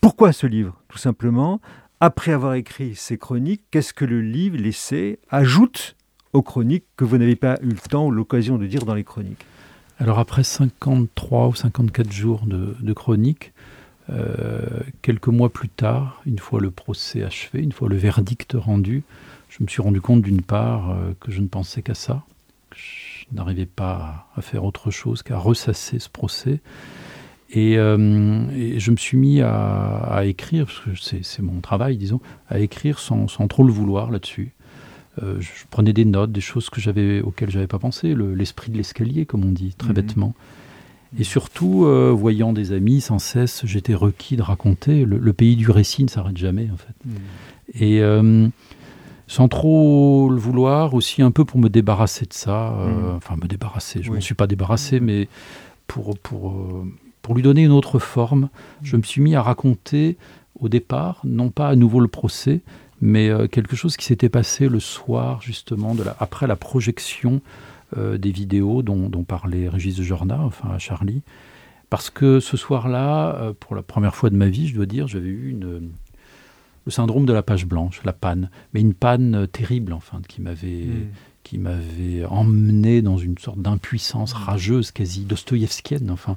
pourquoi ce livre, tout simplement? Après avoir écrit ces chroniques, qu'est-ce que le livre, l'essai, ajoute aux chroniques que vous n'avez pas eu le temps ou l'occasion de dire dans les chroniques? Alors après 53 ou 54 jours de, chroniques, euh, quelques mois plus tard, une fois le procès achevé, une fois le verdict rendu, je me suis rendu compte d'une part euh, que je ne pensais qu'à ça, que je n'arrivais pas à faire autre chose qu'à ressasser ce procès, euh, et, je me suis mis à, écrire, parce que c'est mon travail, disons, à écrire sans, trop le vouloir là-dessus. Euh, je prenais des notes, des choses que j'avais auxquelles j'avais pas pensé, l'esprit de l'escalier, comme on dit, très mhm. bêtement. Et surtout, euh, voyant des amis sans cesse, j'étais requis de raconter. Le, pays du récit ne s'arrête jamais, en fait. Mhm. Et sans trop le vouloir, aussi un peu pour me débarrasser de ça. Mhm. Enfin, me débarrasser, je ne m'en suis pas débarrassé, mais pour, pour pour lui donner une autre forme, je me suis mis à raconter au départ, non pas à nouveau le procès, mais euh, quelque chose qui s'était passé le soir, justement, de la, après la projection euh, des vidéos dont, parlait Régis de Jorna, enfin à Charlie. Parce que ce soir-là, euh, pour la première fois de ma vie, je dois dire, j'avais eu une, le syndrome de la page blanche, la panne, mais une panne terrible, enfin, qui m'avait. Hmm qui m'avait emmené dans une sorte d'impuissance mmh. rageuse, quasi dostoïevskienne. Enfin,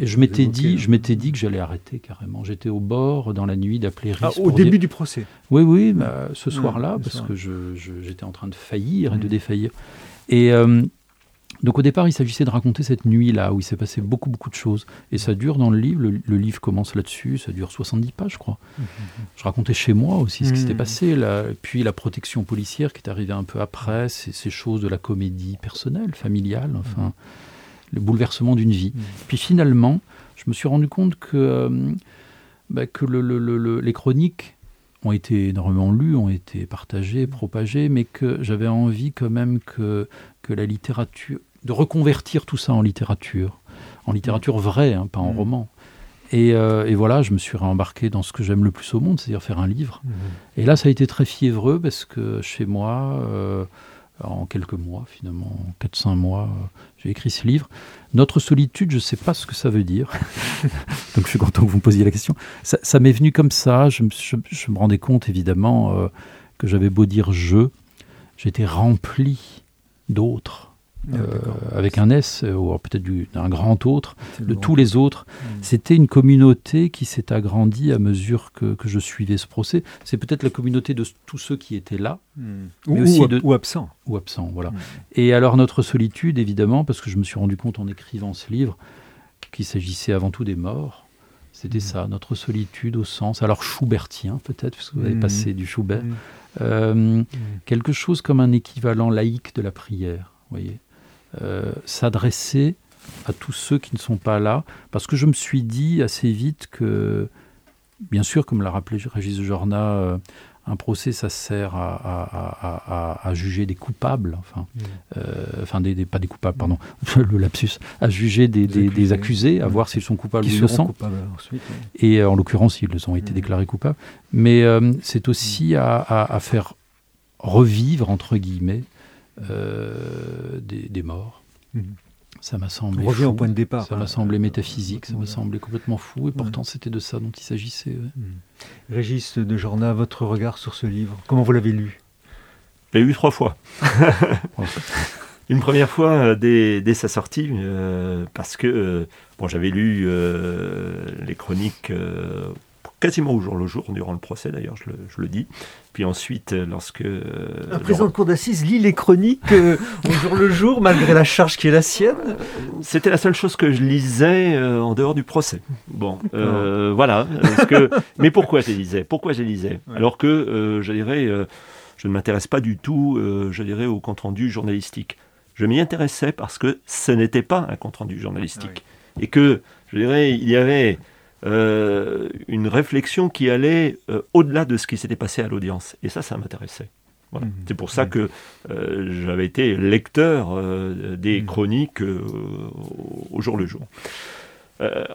et je m'étais dit, je m'étais dit que j'allais arrêter carrément. J'étais au bord dans la nuit d'appeler ah, au début du procès. Oui, oui, bah, ce mmh. soir-là, parce que j'étais en train de faillir et de mmh. défaillir. Et euh, donc au départ, il s'agissait de raconter cette nuit-là où il s'est passé beaucoup, beaucoup de choses. Et ça dure dans le livre, le, livre commence là-dessus, ça dure 70 pages, je crois. Je racontais chez moi aussi ce qui s'était mhm. passé, là. puis la protection policière qui est arrivée un peu après, ces choses de la comédie personnelle, familiale, enfin, le bouleversement d'une vie. Puis finalement, je me suis rendu compte que, euh, bah, que les chroniques ont été énormément lues, ont été partagées, propagées, mais que j'avais envie quand même que, que la littérature, de reconvertir tout ça en littérature, en littérature vraie, hein, pas en mmh. roman. Euh, et, voilà, je me suis réembarqué dans ce que j'aime le plus au monde, c'est-à-dire faire un livre. Mmh. Et là, ça a été très fiévreux parce que chez moi, euh, en quelques mois, finalement, 4-5 mois, écrit ce livre. Notre solitude, je ne sais pas ce que ça veut dire. Donc je suis content que vous me posiez la question. Ça, m'est venu comme ça. Je me, rendais compte, évidemment, que j'avais beau dire je, j'étais rempli d'autres euh, avec un S, euh, ou peut-être d'un grand autre, de tous les autres. Hmm. C'était une communauté qui s'est agrandie à mesure que, que, je suivais ce procès. C'est peut-être la communauté de tous ceux qui étaient là, hmm. mais ou, aussi de, ou absents. Ou absents, voilà. Hmm. Et alors notre solitude, évidemment, parce que je me suis rendu compte en écrivant ce livre qu'il s'agissait avant tout des morts. C'était ça, notre solitude au sens, alors Schubertien peut-être, parce que vous avez passé du Schubert, euh, quelque chose comme un équivalent laïque de la prière, voyez euh, s'adresser à tous ceux qui ne sont pas là, parce que je me suis dit assez vite que, bien sûr, comme l'a rappelé Régis Jorna, euh, un procès, ça sert à, juger des coupables, enfin, mm. euh, enfin des, pas des coupables, pardon, le lapsus, à juger des, accusés, à mm. voir s'ils sont coupables ou innocents. Et en l'occurrence, ils ont été mm. déclarés coupables. Mais c'est aussi à, faire revivre, entre guillemets, euh, des, morts. Mhm. Ça m'a semblé. On revient au point de départ. Ça m'a semblé métaphysique, ça m'a semblé complètement fou, et pourtant c'était de ça dont il s'agissait. Mhm. Régis de Jorna, votre regard sur ce livre, comment vous l'avez lu? Je l'ai lu trois fois. Une première fois euh, dès, sa sortie, euh, parce que bon, j'avais lu les chroniques quasiment au jour le jour, durant le procès d'ailleurs, je le, je le, dis. Puis ensuite, lorsque... Un président de cour d'assises lit les chroniques au jour le jour, malgré la charge qui est la sienne C'était la seule chose que je lisais en dehors du procès. Bon, voilà. Que... Mais pourquoi je les lisais? Pourquoi je les lisais Alors que, je dirais, je ne m'intéresse pas du tout, je dirais, au compte-rendu journalistique. Je m'y intéressais parce que ce n'était pas un compte-rendu journalistique. Et que, je dirais, il y avait euh, une réflexion qui allait euh, au-delà de ce qui s'était passé à l'audience. Et ça, ça m'intéressait. Voilà. Mmh. C'est pour ça mmh. que euh, j'avais été lecteur des mmh. chroniques au jour le jour.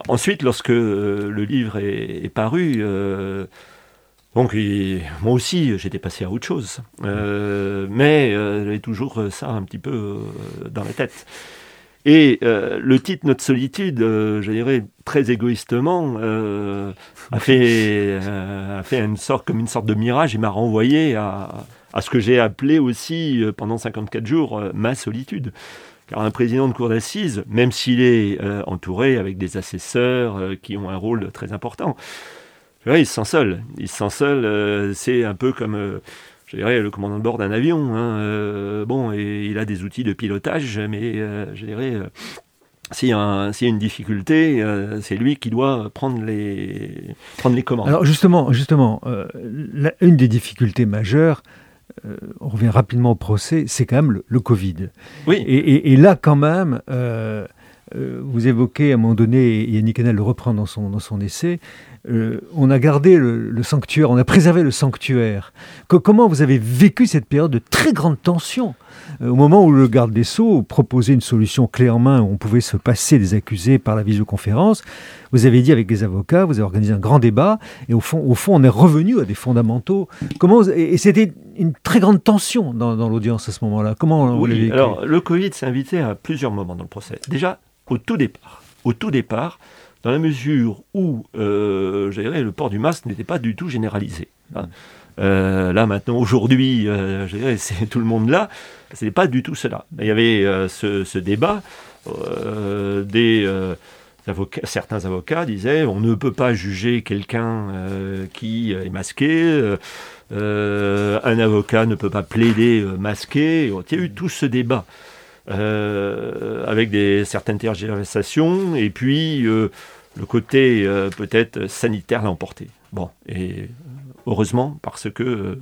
ensuite, lorsque le livre est, est paru, donc moi aussi, j'étais passé à autre chose. Euh, mais euh, j'avais toujours ça un petit peu euh, dans la tête. Et le titre Notre solitude, je dirais très égoïstement, a, fait, a fait une sorte, comme une sorte de mirage et m'a renvoyé à, à, ce que j'ai appelé aussi pendant 54 jours ma solitude. Car un président de cour d'assises, même s'il est entouré avec des assesseurs qui ont un rôle très important, il se sent seul. Il se sent seul. Euh, c'est un peu comme, euh, je dirais, le commandant de bord d'un avion. Hein, euh, bon, et il a des outils de pilotage, mais je dirais, s'il y, a une difficulté, c'est lui qui doit prendre les, prendre les commandes. Alors justement, justement, une des difficultés majeures, on revient rapidement au procès, c'est quand même le, Covid. Oui. Et, là, quand même, vous évoquez à un moment donné, et Yannick Hanel le reprend dans son, dans son essai, euh, on a gardé le, sanctuaire, on a préservé le sanctuaire. comment vous avez vécu cette période de très grande tension euh, Au moment où le garde des Sceaux proposait une solution clé en main, où on pouvait se passer des accusés par la visioconférence, vous avez dit avec les avocats, vous avez organisé un grand débat, et au fond, au fond on est revenu à des fondamentaux. Comment, et, c'était une très grande tension dans, l'audience à ce moment-là. Comment vous l'avez vécu? Alors, le Covid s'est invité à plusieurs moments dans le procès. Déjà, au tout départ, au tout départ, dans la mesure où, euh, le port du masque n'était pas du tout généralisé. Hein. Euh, là maintenant, aujourd'hui, euh, c'est tout le monde là. Ce n'est pas du tout cela. Il y avait ce, débat. des avocats, certains avocats disaient on ne peut pas juger quelqu'un qui est masqué. un avocat ne peut pas plaider masqué. Il y a eu tout ce débat. Avec des, certaines tergiversations, et puis le côté euh, peut-être sanitaire l'a emporté. Bon, et heureusement, parce que euh,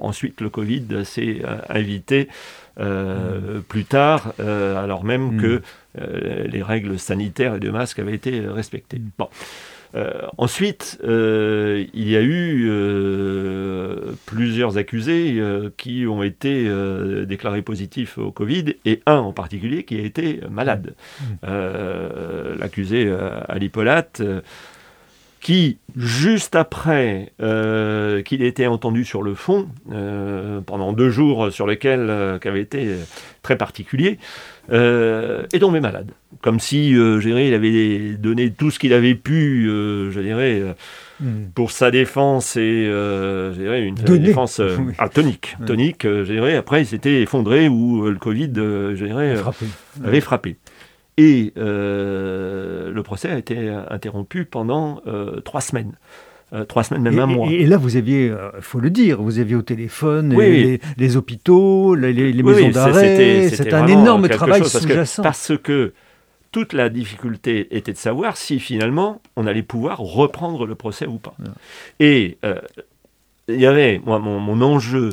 ensuite le Covid s'est euh, invité mm. plus tard, alors même mm. que les règles sanitaires et de masque avaient été respectées. Mm. Bon. Euh, ensuite, euh, il y a eu euh, plusieurs accusés qui ont été déclarés positifs au Covid et un en particulier qui a été malade. Mmh. L'accusé Ali Polate qui, juste après qu'il ait été entendu sur le fond, pendant deux jours sur lesquels, qui avaient été très particuliers, est tombé malade comme si, euh, je dirais, il avait donné tout ce qu'il avait pu, euh, je dirais, euh, hmm. pour sa défense et, je dirais, une défense tonique. Tonique, je dirais. Après, il s'était effondré où le Covid, je dirais, avait frappé. Et le procès a été interrompu pendant trois semaines. Trois semaines, même un mois. Et, là, vous aviez, il faut le dire, vous aviez au téléphone les, hôpitaux, les, maisons d'arrêt. C'était un énorme travail sous-jacent. Parce que toute la difficulté était de savoir si finalement on allait pouvoir reprendre le procès ou pas. Et euh, il y avait, moi, mon, enjeu,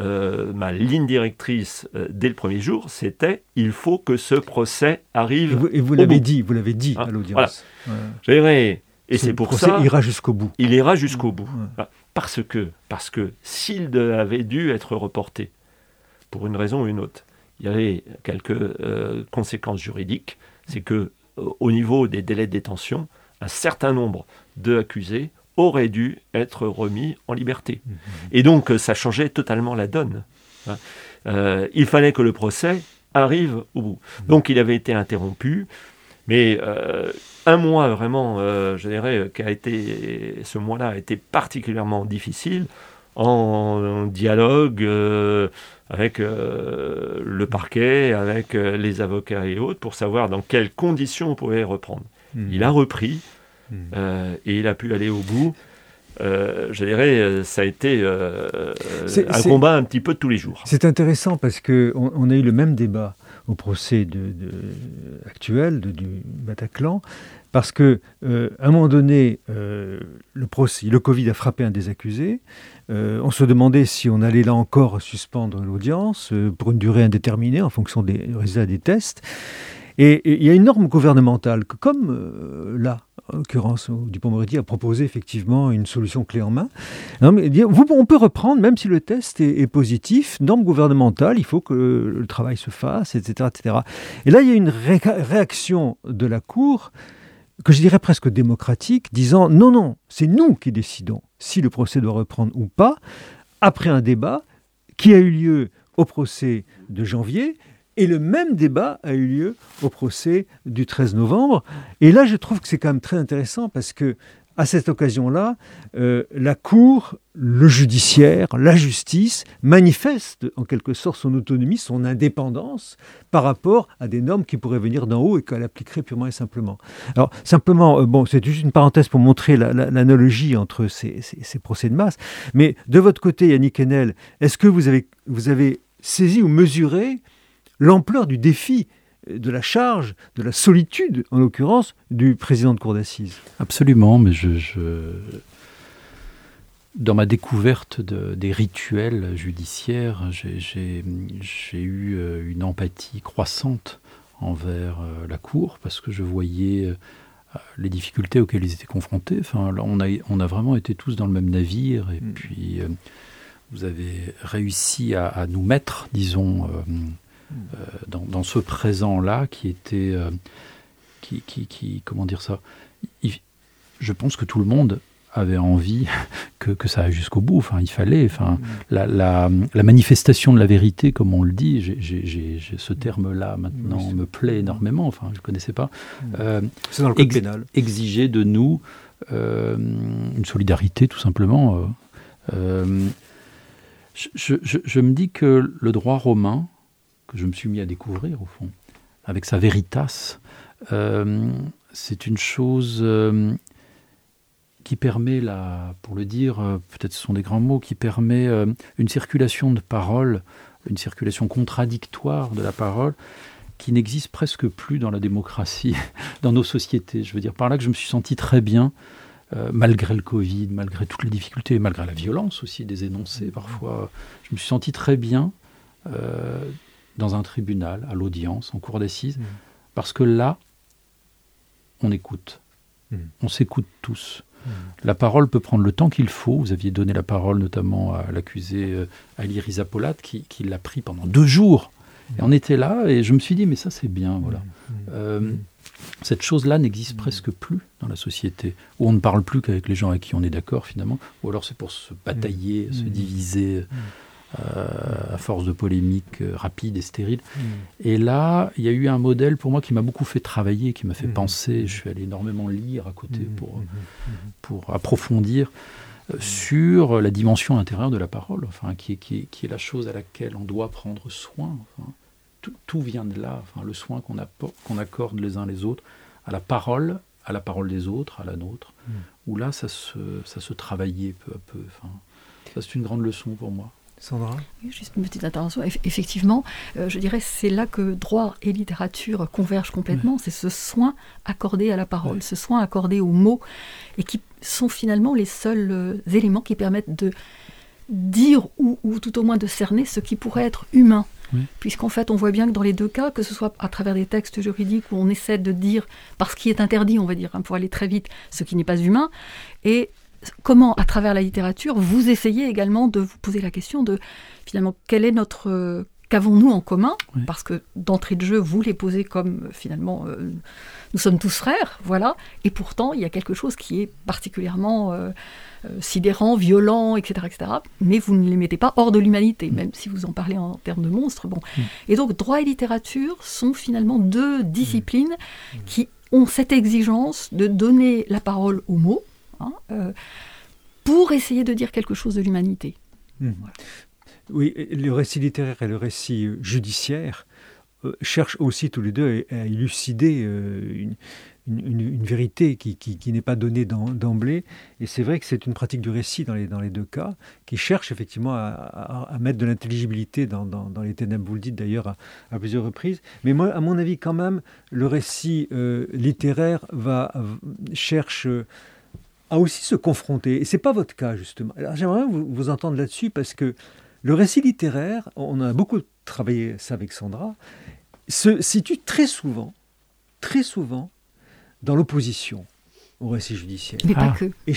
euh, ma ligne directrice euh, dès le premier jour, c'était il faut que ce procès arrive. Et vous, l'avez dit, vous l'avez dit à hein, l'audience. Et c'est pour ça. Il ira jusqu'au bout. Il ira jusqu'au bout. Parce que, parce que s'il avait dû être reporté, pour une raison ou une autre, il y avait quelques conséquences juridiques c'est que euh, au niveau des délais de détention, un certain nombre d'accusés auraient dû être remis en liberté. Mmh, mmh. Et donc euh, ça changeait totalement la donne. Hein. Euh, il fallait que le procès arrive au bout. Mmh. Donc il avait été interrompu, mais un mois vraiment, je dirais, qui a été, ce mois-là a été particulièrement difficile en, dialogue avec euh, le parquet, avec euh, les avocats et autres, pour savoir dans quelles conditions on pouvait reprendre. Hmm. Il a repris hmm. euh, et il a pu aller au bout. je dirais, ça a été un combat un petit peu de tous les jours. C'est intéressant parce qu'on on a eu le même débat au procès actuel du Bataclan, parce que à un moment donné, le procès, le Covid a frappé un des accusés. on se demandait si on allait là encore suspendre l'audience pour une durée indéterminée en fonction des résultats des tests. Et il y a une norme gouvernementale que, comme euh, là, en l'occurrence, Dupont-Moretti a proposé effectivement une solution clé en main. on peut reprendre, même si le test est, positif, norme gouvernementale, il faut que le travail se fasse, etc. etc. Et là, il y a une réaction de la Cour que je dirais presque démocratique, disant non, non, c'est nous qui décidons si le procès doit reprendre ou pas, après un débat qui a eu lieu au procès de janvier et le même débat a eu lieu au procès du 13 novembre. Et là, je trouve que c'est quand même très intéressant parce que, à cette occasion-là, euh, la Cour, le judiciaire, la justice manifeste en quelque sorte son autonomie, son indépendance par rapport à des normes qui pourraient venir d'en haut et qu'elle appliquerait purement et simplement. Alors, simplement, euh, bon, c'est juste une parenthèse pour montrer l'analogie entre ces, procès de masse. Mais de votre côté, Yannick Enel, est-ce que vous avez saisi ou mesuré l'ampleur du défi de la charge, de la solitude, en l'occurrence, du président de cour d'assises. Absolument, mais je, dans ma découverte des rituels judiciaires, j'ai eu euh, une empathie croissante envers euh, la Cour, parce que je voyais euh, les difficultés auxquelles ils étaient confrontés. Enfin, on, a, on a vraiment été tous dans le même navire, et mm. puis vous avez réussi à, nous mettre, disons, euh, dans, ce présent-là qui était. Euh, qui, qui, comment dire ça? Je pense que tout le monde avait envie que, que ça aille jusqu'au bout. Enfin, il fallait. Enfin, la, la, la, manifestation de la vérité, comme on le dit, j'ai, ce terme-là maintenant me plaît énormément. Enfin, je ne connaissais pas. Euh, C'est dans le code pénal. Exiger de nous une solidarité, tout simplement. je, je, je, me dis que le droit romain, que je me suis mis à découvrir au fond, avec sa veritas. Euh, c'est une chose euh, qui permet, la, pour le dire, euh, peut-être ce sont des grands mots, qui permet une circulation de parole, une circulation contradictoire de la parole, qui n'existe presque plus dans la démocratie, dans nos sociétés. Je veux dire par là que je me suis senti très bien, malgré le Covid, malgré toutes les difficultés, malgré la violence aussi des énoncés parfois. Je me suis senti très bien dans un tribunal, à l'audience, en cour d'assises, mm. parce que là, on écoute. Mm. On s'écoute tous. Mm. La parole peut prendre le temps qu'il faut. Vous aviez donné la parole notamment à l'accusé euh, Ali Rizapolat, qui, qui l'a pris pendant deux jours. Et on était là, et je me suis dit, mais ça c'est bien, voilà. Euh, cette chose-là n'existe presque plus dans la société, où on ne parle plus qu'avec les gens avec qui on est d'accord finalement, ou alors c'est pour se batailler, se diviser. Euh, à force de polémiques euh, rapides et stériles. Mm. Et là, il y a eu un modèle pour moi qui m'a beaucoup fait travailler, qui m'a fait mm. penser. Je suis allé énormément lire à côté mm. pour, pour approfondir euh, sur la dimension intérieure de la parole, enfin, qui, est, qui, qui est la chose à laquelle on doit prendre soin. tout, vient de là, enfin, le soin qu'on accorde les uns les autres à la parole, à la parole des autres, à la nôtre, où là, ça se, ça se travaillait peu à peu. Enfin, ça, c'est une grande leçon pour moi. Sandra Juste une petite intervention. Effectivement, euh, je dirais c'est là que droit et littérature convergent complètement. C'est ce soin accordé à la parole, ce soin accordé aux mots, et qui sont finalement les seuls euh, éléments qui permettent de dire ou, tout au moins de cerner ce qui pourrait être humain. Puisqu'en fait, on voit bien que dans les deux cas, que ce soit à travers des textes juridiques où on essaie de dire, parce qu'il est interdit, on va dire, hein, pour aller très vite, ce qui n'est pas humain, et comment, à travers la littérature, vous essayez également de vous poser la question de finalement quel est notre qu'avons-nous en commun Parce que d'entrée de jeu, vous les posez comme finalement euh, nous sommes tous frères, voilà. Et pourtant, il y a quelque chose qui est particulièrement euh, euh, sidérant, violent, etc., etc. Mais vous ne les mettez pas hors de l'humanité, même si vous en parlez en termes de monstres. Bon. Et donc, droit et littérature sont finalement deux disciplines qui ont cette exigence de donner la parole aux mots Hein, euh, pour essayer de dire quelque chose de l'humanité. Hmm. Oui, le récit littéraire et le récit judiciaire cherchent aussi tous les deux à, élucider une, une, vérité qui, qui, n'est pas donnée d'emblée. Et c'est vrai que c'est une pratique du récit dans les, dans les deux cas, qui cherche effectivement à, à, mettre de l'intelligibilité dans, dans, dans, les ténèbres. Vous le dites d'ailleurs à, plusieurs reprises. Mais moi, à mon avis, quand même, le récit euh, littéraire va, cherche à aussi se confronter. Et c'est pas votre cas, justement. Alors j'aimerais vous, vous entendre là-dessus parce que le récit littéraire, on a beaucoup travaillé ça avec Sandra, se situe très souvent, très souvent, dans l'opposition au récit judiciaire. Mais pas ah. que. Et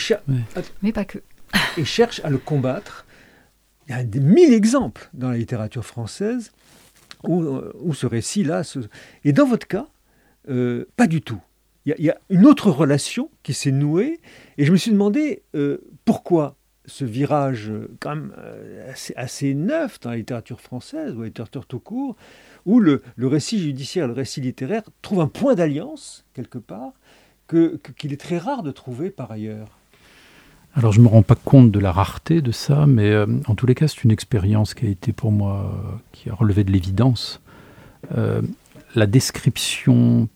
Mais pas que. et cherche à le combattre. Il y a des mille exemples dans la littérature française où, où ce récit-là... Et dans votre cas, euh, pas du tout. Il y, a, une autre relation qui s'est nouée, et je me suis demandé euh, pourquoi ce virage quand même assez, assez, neuf dans la littérature française, ou la littérature tout court, où le, récit judiciaire, le récit littéraire trouve un point d'alliance, quelque part, qu'il est très rare de trouver par ailleurs. Alors je ne me rends pas compte de la rareté de ça, mais euh, en tous les cas c'est une expérience qui a été pour moi, qui a relevé de l'évidence. Euh, la description,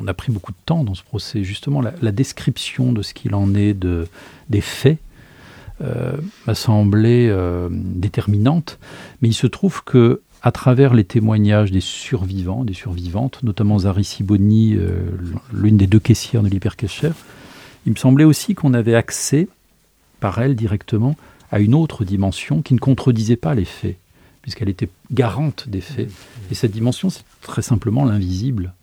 on a pris beaucoup de temps dans ce procès, justement la, description de ce qu'il en est de, des faits euh, m'a semblé déterminante, mais il se trouve que à travers les témoignages des survivants, des survivantes, notamment Zari Siboni, euh, l'une des deux caissières de l'hypercachère, il me semblait aussi qu'on avait accès, par elle directement, à une autre dimension qui ne contredisait pas les faits, puisqu'elle était garante des faits. Et cette dimension, c'est très simplement l'invisible,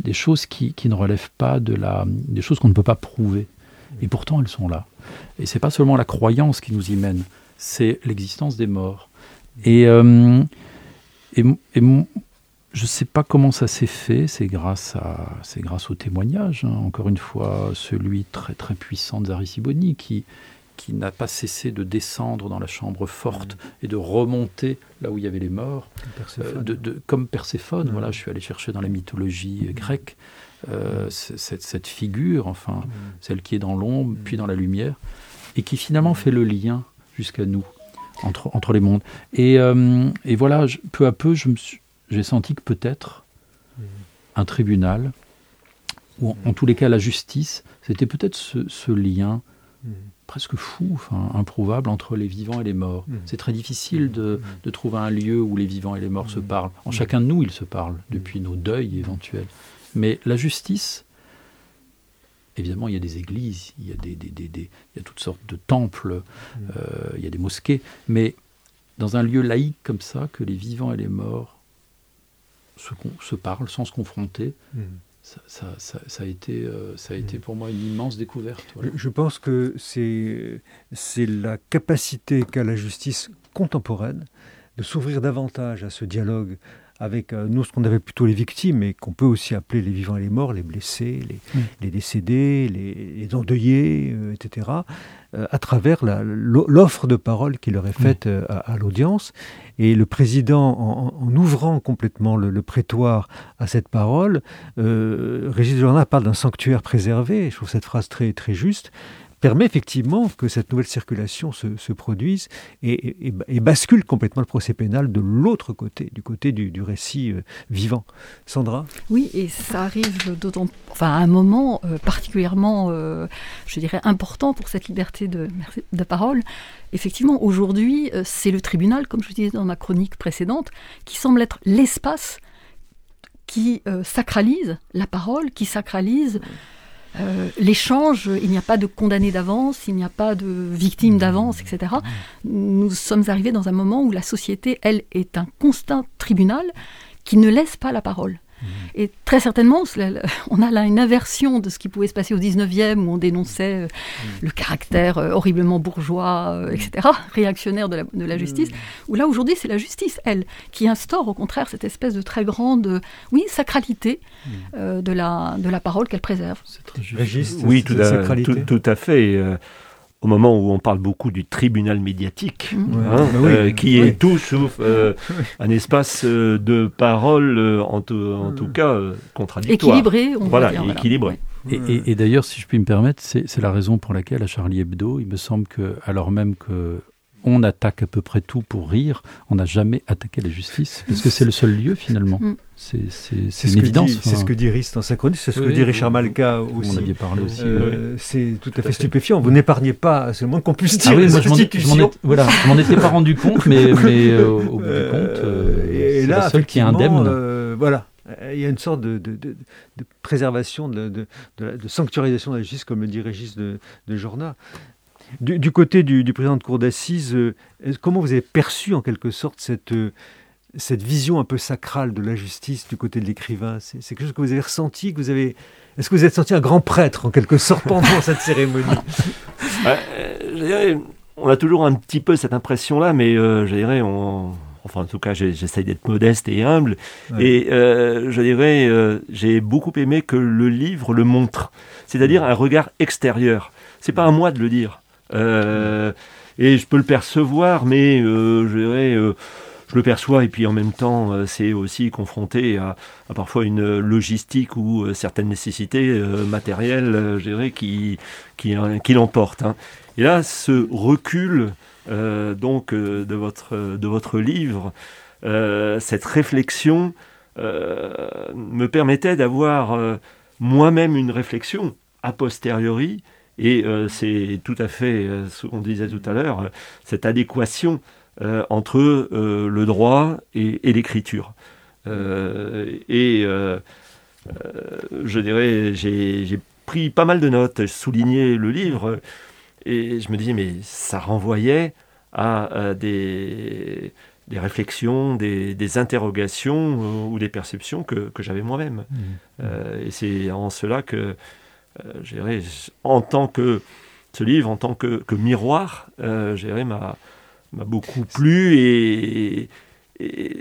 des choses qui, ne relèvent pas de la, des choses qu'on ne peut pas prouver. Et pourtant, elles sont là. Et c'est pas seulement la croyance qui nous y mène, c'est l'existence des morts. Et euh, et, je ne sais pas comment ça s'est fait, c'est grâce, à, c'est grâce au témoignage, hein. encore une fois, celui très très puissant de Zari Siboni, qui, qui n'a pas cessé de descendre dans la chambre forte et de remonter là où il y avait les morts, euh, de, comme Perséphone. Voilà, je suis allé chercher dans la mythologie grecque euh, cette, cette, figure, enfin, celle qui est dans l'ombre, puis dans la lumière, et qui finalement fait le lien jusqu'à nous entre, entre les mondes. Et, euh, et voilà, peu à peu, j'ai senti que peut-être mm. un tribunal, ou en, tous les cas la justice, c'était peut-être ce, ce, lien mm. Presque fou, enfin, improbable entre les vivants et les morts. Mm. C'est très difficile de, de, trouver un lieu où les vivants et les morts se parlent. En chacun de nous, ils se parlent, depuis nos deuils éventuels. Mais la justice, Évidemment, il y a des églises, il y a, des, des, des, il y a toutes sortes de temples, euh, il y a des mosquées, mais dans un lieu laïque comme ça, que les vivants et les morts se, se parlent sans se confronter. Ça, ça, ça, ça, a été, euh, ça a été mm. pour moi une immense découverte. Je pense que c'est la capacité qu'a la justice contemporaine de s'ouvrir davantage à ce dialogue avec euh, nous ce qu'on avait plutôt les victimes, et qu'on peut aussi appeler les vivants et les morts, les blessés, les, décédés, les, endeuillés, euh, etc., euh, à travers l'offre de parole qui leur est faite à, l'audience. Et le président, en, ouvrant complètement le, prétoire à cette parole, Régis Jornal parle d'un sanctuaire préservé, je trouve cette phrase très, très juste, permet effectivement que cette nouvelle circulation se, produise et, bascule complètement le procès pénal de l'autre côté, du côté du, récit euh, vivant. Sandra? Oui, et ça arrive d'autant, enfin, à un moment euh, particulièrement, euh, je dirais, important pour cette liberté de, parole. Effectivement, aujourd'hui, c'est le tribunal, comme je disais dans ma chronique précédente, qui semble être l'espace qui sacralise la parole, qui sacralise euh, l'échange, il n'y a pas de condamné d'avance, il n'y a pas de victime d'avance, etc. Nous sommes arrivés dans un moment où la société, elle, est un constant tribunal qui ne laisse pas la parole. Mmh. Et très certainement, on a là une inversion de ce qui pouvait se passer au 19e, où on dénonçait euh, mmh. le caractère euh, horriblement bourgeois, euh, etc., réactionnaire de la, justice, mmh. où là, aujourd'hui, c'est la justice, elle, qui instaure au contraire cette espèce de très grande, oui, sacralité de, la, de la parole qu'elle préserve. oui, tout à, tout à, fait au moment où on parle beaucoup du tribunal médiatique, mmh. hein, bah euh, qui est tout sauf euh, un espace euh, de parole, en, tout, mmh. cas contradictoire. Équilibré, on voilà, dire, équilibré. Et, d'ailleurs, si je puis me permettre, c'est la raison pour laquelle à Charlie Hebdo, il me semble que, alors même que on attaque à peu près tout pour rire, on n'a jamais attaqué la justice, parce que c'est le seul lieu finalement. Mm. C'est une évidence. C'est ce que dit Rist dans sa chronique, c'est ce que dit Richard Malka aussi. On avait parlé aussi. Euh, c'est tout à fait, stupéfiant. Vous n'épargnez pas, c'est le moins qu'on puisse dire, ah oui, moi, je m'en étais pas rendu compte, mais, mais euh, au bout du compte, euh, et là, seul qui est indemne. voilà, il y a une sorte de, de, de, de préservation, de, sanctuarisation de la justice, comme le dit Régis de, Jorna. Du, côté du, président de cour d'assises, euh, comment vous avez perçu en quelque sorte cette, euh, cette vision un peu sacrale de la justice du côté de l'écrivain? C'est quelque chose que vous avez ressenti que vous avez... Est-ce que vous êtes senti un grand prêtre en quelque sorte pendant cette cérémonie? Euh, On a toujours un petit peu cette impression-là, mais je dirais, on Enfin, en tout cas, j'essaye d'être modeste et humble. Et euh, je dirais, euh, j'ai beaucoup aimé que le livre le montre, c'est-à-dire un regard extérieur. C'est pas à moi de le dire. Euh, et je peux le percevoir, mais je dirais je le perçois et puis en même temps c'est aussi confronté à, parfois une logistique ou certaines nécessités matérielles dirais qui, l'emportent. Hein. Et là ce recul euh, donc euh, de, votre, livre, euh, cette réflexion me permettait d'avoir moi-même une réflexion a posteriori, et c'est tout à fait ce qu'on disait tout à l'heure, cette adéquation entre le droit et, l'écriture. et je dirais, j'ai pris pas mal de notes, souligné le livre, et je me disais, mais ça renvoyait à, des, des, réflexions, des, interrogations euh, ou des perceptions que, que j'avais moi-même. Mmh. Euh, et c'est en cela que, euh, en tant que ce livre, en tant que, que miroir, euh, m'a beaucoup plu et,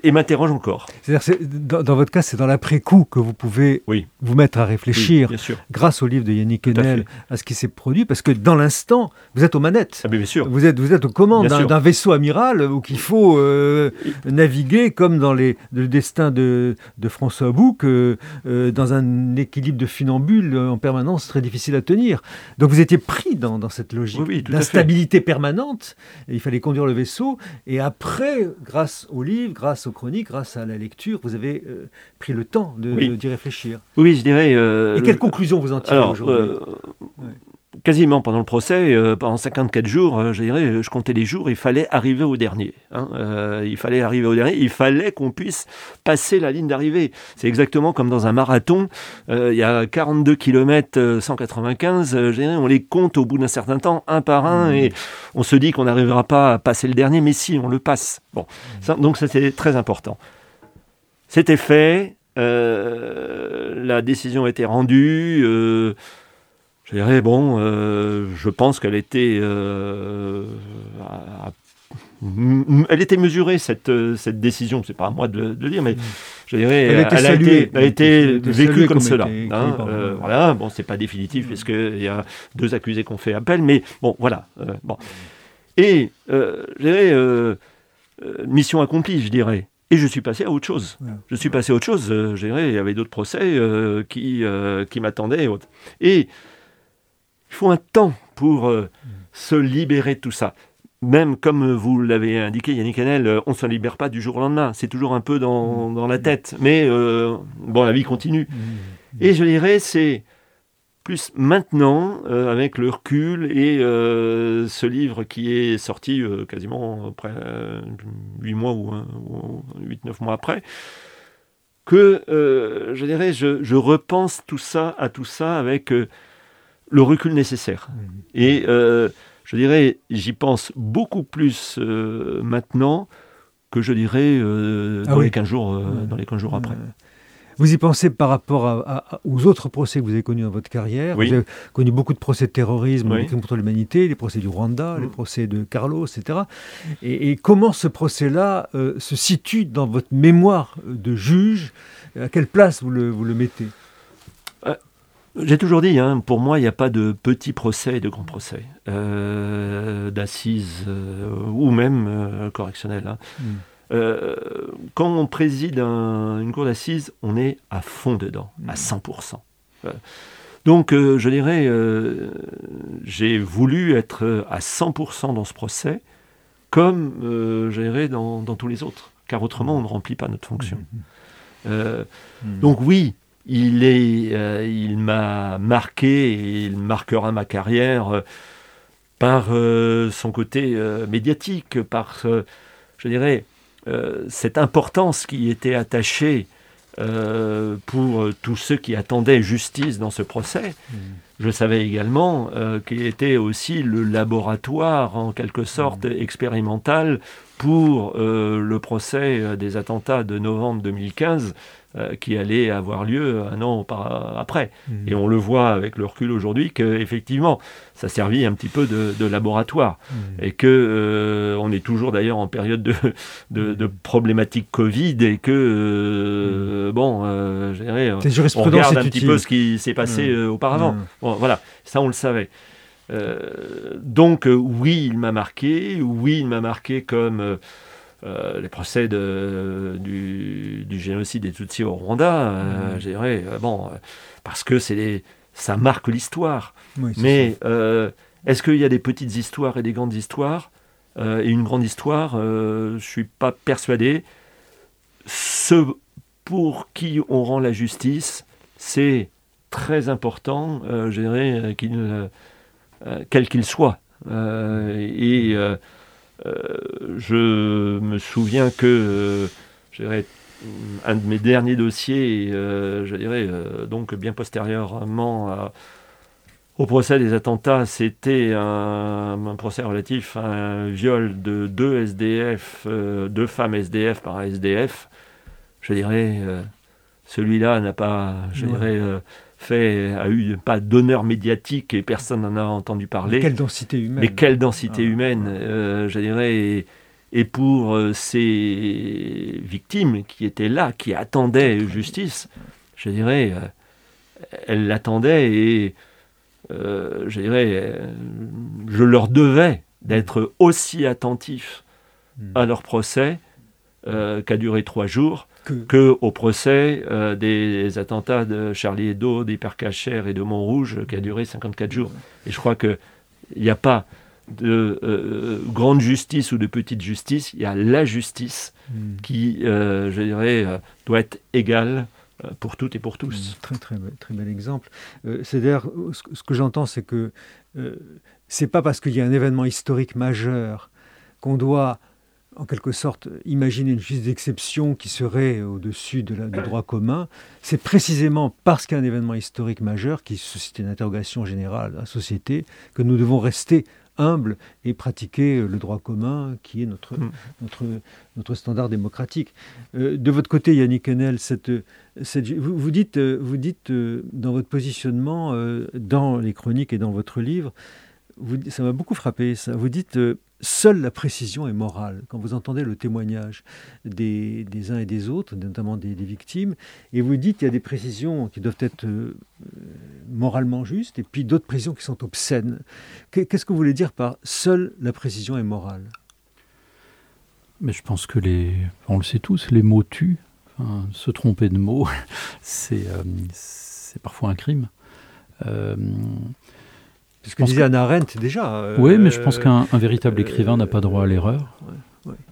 et, m'interroge encore. C'est-à-dire, dans, dans, votre cas, c'est dans l'après-coup que vous pouvez vous mettre à réfléchir, grâce au livre de Yannick Enel, à, ce qui s'est produit, parce que dans l'instant, vous êtes aux manettes. Ah, bien sûr. Vous êtes, vous êtes aux commandes d'un vaisseau amiral où il faut euh, naviguer comme dans les, le destin de, de François Bouc, euh, euh, dans un équilibre de funambule en permanence très difficile à tenir. Donc vous étiez pris dans, dans cette logique d'instabilité permanente, et il fallait conduire le vaisseau, et après, grâce au livre, grâce aux chroniques, grâce à la lecture, vous avez euh, pris le temps d'y réfléchir. Oui, je dirais. Euh, Et quelles conclusions vous en tirez aujourd'hui? euh, Quasiment pendant le procès, pendant 54 jours, je dirais, je comptais les jours, il fallait arriver au dernier. Hein, il fallait arriver au dernier, il fallait qu'on puisse passer la ligne d'arrivée. C'est exactement comme dans un marathon, il y a 42 km 195, je dirais, on les compte au bout d'un certain temps, un par un, mmh. et on se dit qu'on n'arrivera pas à passer le dernier, mais si, on le passe. Bon, donc ça c'est très important. C'était fait, euh, la décision a été rendue. Euh, je dirais, bon, euh, je pense qu'elle était, elle était mesurée cette, cette décision. C'est pas à moi de, le dire, mais je dirais, elle, a, été, a été vécue comme, cela. Hein, voilà, bon, c'est pas définitif parce qu'il y a deux accusés qui ont fait appel, mais bon, voilà. bon. Et je dirais euh, mission accomplie, je dirais. Et je suis passé à autre chose. Je suis passé à autre chose. Euh, je dirais, il y avait d'autres procès euh, qui, qui m'attendaient. Et il faut un temps pour se libérer de tout ça. Même comme vous l'avez indiqué, Yannick Hanel, on ne se libère pas du jour au lendemain. C'est toujours un peu dans, dans la tête. Mais bon, la vie continue. Et je dirais, c'est plus maintenant, euh, avec le recul et euh, ce livre qui est sorti euh, quasiment après 8 mois ou, 8-9 mois après, que je dirais, je, repense tout ça à tout ça avec le recul nécessaire. Mmh. Et je dirais, j'y pense beaucoup plus maintenant que je dirais ah dans, les 15 jours, dans les 15 jours après. Vous y pensez par rapport aux autres procès que vous avez connus dans votre carrière. Vous avez connu beaucoup de procès de terrorisme, oui. contre l'humanité, les procès du Rwanda, les procès de Carlos, etc. Et, comment ce procès-là euh, se situe dans votre mémoire de juge? À quelle place vous le, vous le mettez? euh, J'ai toujours dit, hein, pour moi, il n'y a pas de petits procès et de grands procès, euh, d'assises ou même correctionnels. Hein. Mm. Euh, quand on préside une cour d'assises, on est à fond dedans, à 100%. Mmh. Euh, donc, euh, je dirais, j'ai voulu être à 100% dans ce procès comme, euh, dans, dans, tous les autres, car autrement on ne remplit pas notre fonction. Euh, donc oui, il est, euh, il m'a marqué et il marquera ma carrière par son côté médiatique, par, je dirais, cette importance qui était attachée euh, pour tous ceux qui attendaient justice dans ce procès. Mm. Je savais également euh, qu'il était aussi le laboratoire, en quelque sorte, mm. expérimental pour euh, le procès des attentats de novembre 2015 euh, qui allait avoir lieu un an après. Mmh. Et on le voit avec le recul aujourd'hui qu'effectivement, ça servit un petit peu de, laboratoire. Mmh. Et que euh, on est toujours d'ailleurs en période de, de, problématique Covid et que, euh, bon, je dirais, on regarde un petit peu ce qui s'est passé auparavant. Bon, voilà, ça on le savait. donc oui, il m'a marqué, oui, il m'a marqué comme euh, les procès du, génocide des Tutsis au Rwanda, euh, je dirais, euh, bon, parce que c'est ça marque l'histoire. Mais est-ce qu'il y a des petites histoires et des grandes histoires Et une grande histoire, je ne suis pas persuadé. Ce pour qui on rend la justice, c'est très important, je dirais, quel qu'il soit. et euh, je me souviens que euh, un de mes derniers dossiers, euh, je dirais donc bien postérieurement au procès des attentats, c'était un, procès relatif à un viol de deux SDF, deux femmes SDF par un SDF. Je dirais, celui-là n'a pas, je dirais, fait, a eu pas d'honneur médiatique et personne n'en a entendu parler. Mais quelle densité humaine. Mais quelle densité ah. humaine, euh, je dirais. Et, pour euh, ces victimes qui étaient là, qui attendaient justice, je dirais, euh, elles l'attendaient et je dirais, je leur devais d'être aussi attentif hmm. à leur procès qui a duré trois jours que, au procès euh, des attentats de Charlie Hebdo, d'Hypercacher et de Montrouge, qui a duré 54 jours. Et je crois qu'il n'y a pas de euh, grande justice ou de petite justice, il y a la justice hmm. qui, euh, je dirais, doit être égale pour toutes et pour tous. Hmm, très très très bel exemple. c'est d'ailleurs ce que j'entends, c'est que c'est pas parce qu'il y a un événement historique majeur qu'on doit en quelque sorte, imaginer une justice d'exception qui serait au-dessus de du droit commun, c'est précisément parce qu'il y a un événement historique majeur qui suscite une interrogation générale à la société que nous devons rester humbles et pratiquer le droit commun qui est notre, mm. notre, notre standard démocratique. Euh, de votre côté, Yannick cette, cette, vous, vous, dites, vous dites euh, dans votre positionnement, euh, dans les chroniques et dans votre livre, vous, ça m'a beaucoup frappé, ça. Vous dites seule la précision est morale. Quand vous entendez le témoignage des, uns et des autres, notamment des, victimes, et vous dites qu'il y a des précisions qui doivent être euh, moralement justes, et puis d'autres précisions qui sont obscènes. Qu'est-ce que vous voulez dire par seule la précision est morale? Mais je pense que les, on le sait tous, les mots tuent. se tromper de mots, c'est euh, parfois un crime. Euh, ce que disait Anna Arendt déjà. Euh, oui, mais je pense qu'un véritable euh, écrivain n'a pas droit à l'erreur.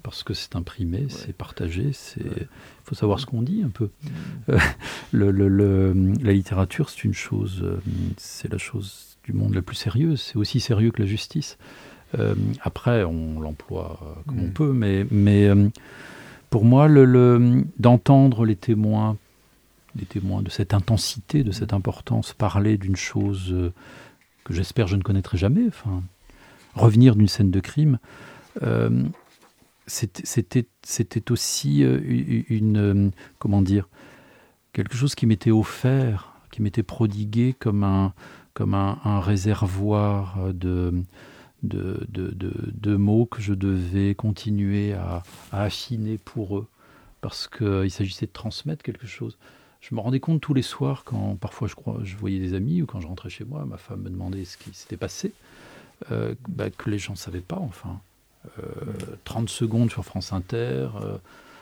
Parce que c'est imprimé, c'est partagé, il faut savoir ce qu'on dit un peu. Mm. Euh, la littérature, c'est une chose, c'est la chose du monde la plus sérieuse, c'est aussi sérieux que la justice. après, on l'emploie comme on mm. peut, mais, mais pour moi, d'entendre les témoins, les témoins de cette intensité, de cette importance, parler d'une chose que j'espère je ne connaîtrai jamais, enfin, revenir d'une scène de crime, euh, c'était aussi euh, une, euh, comment dire, quelque chose qui m'était offert, qui m'était prodigué comme un, réservoir de, mots que je devais continuer à affiner pour eux, parce qu'il s'agissait de transmettre quelque chose je me rendais compte tous les soirs quand parfois je, crois, je voyais des amis ou quand je rentrais chez moi, ma femme me demandait ce qui s'était passé, euh, bah, que les gens ne savaient pas. Enfin, 30 euh, secondes sur France Inter, euh,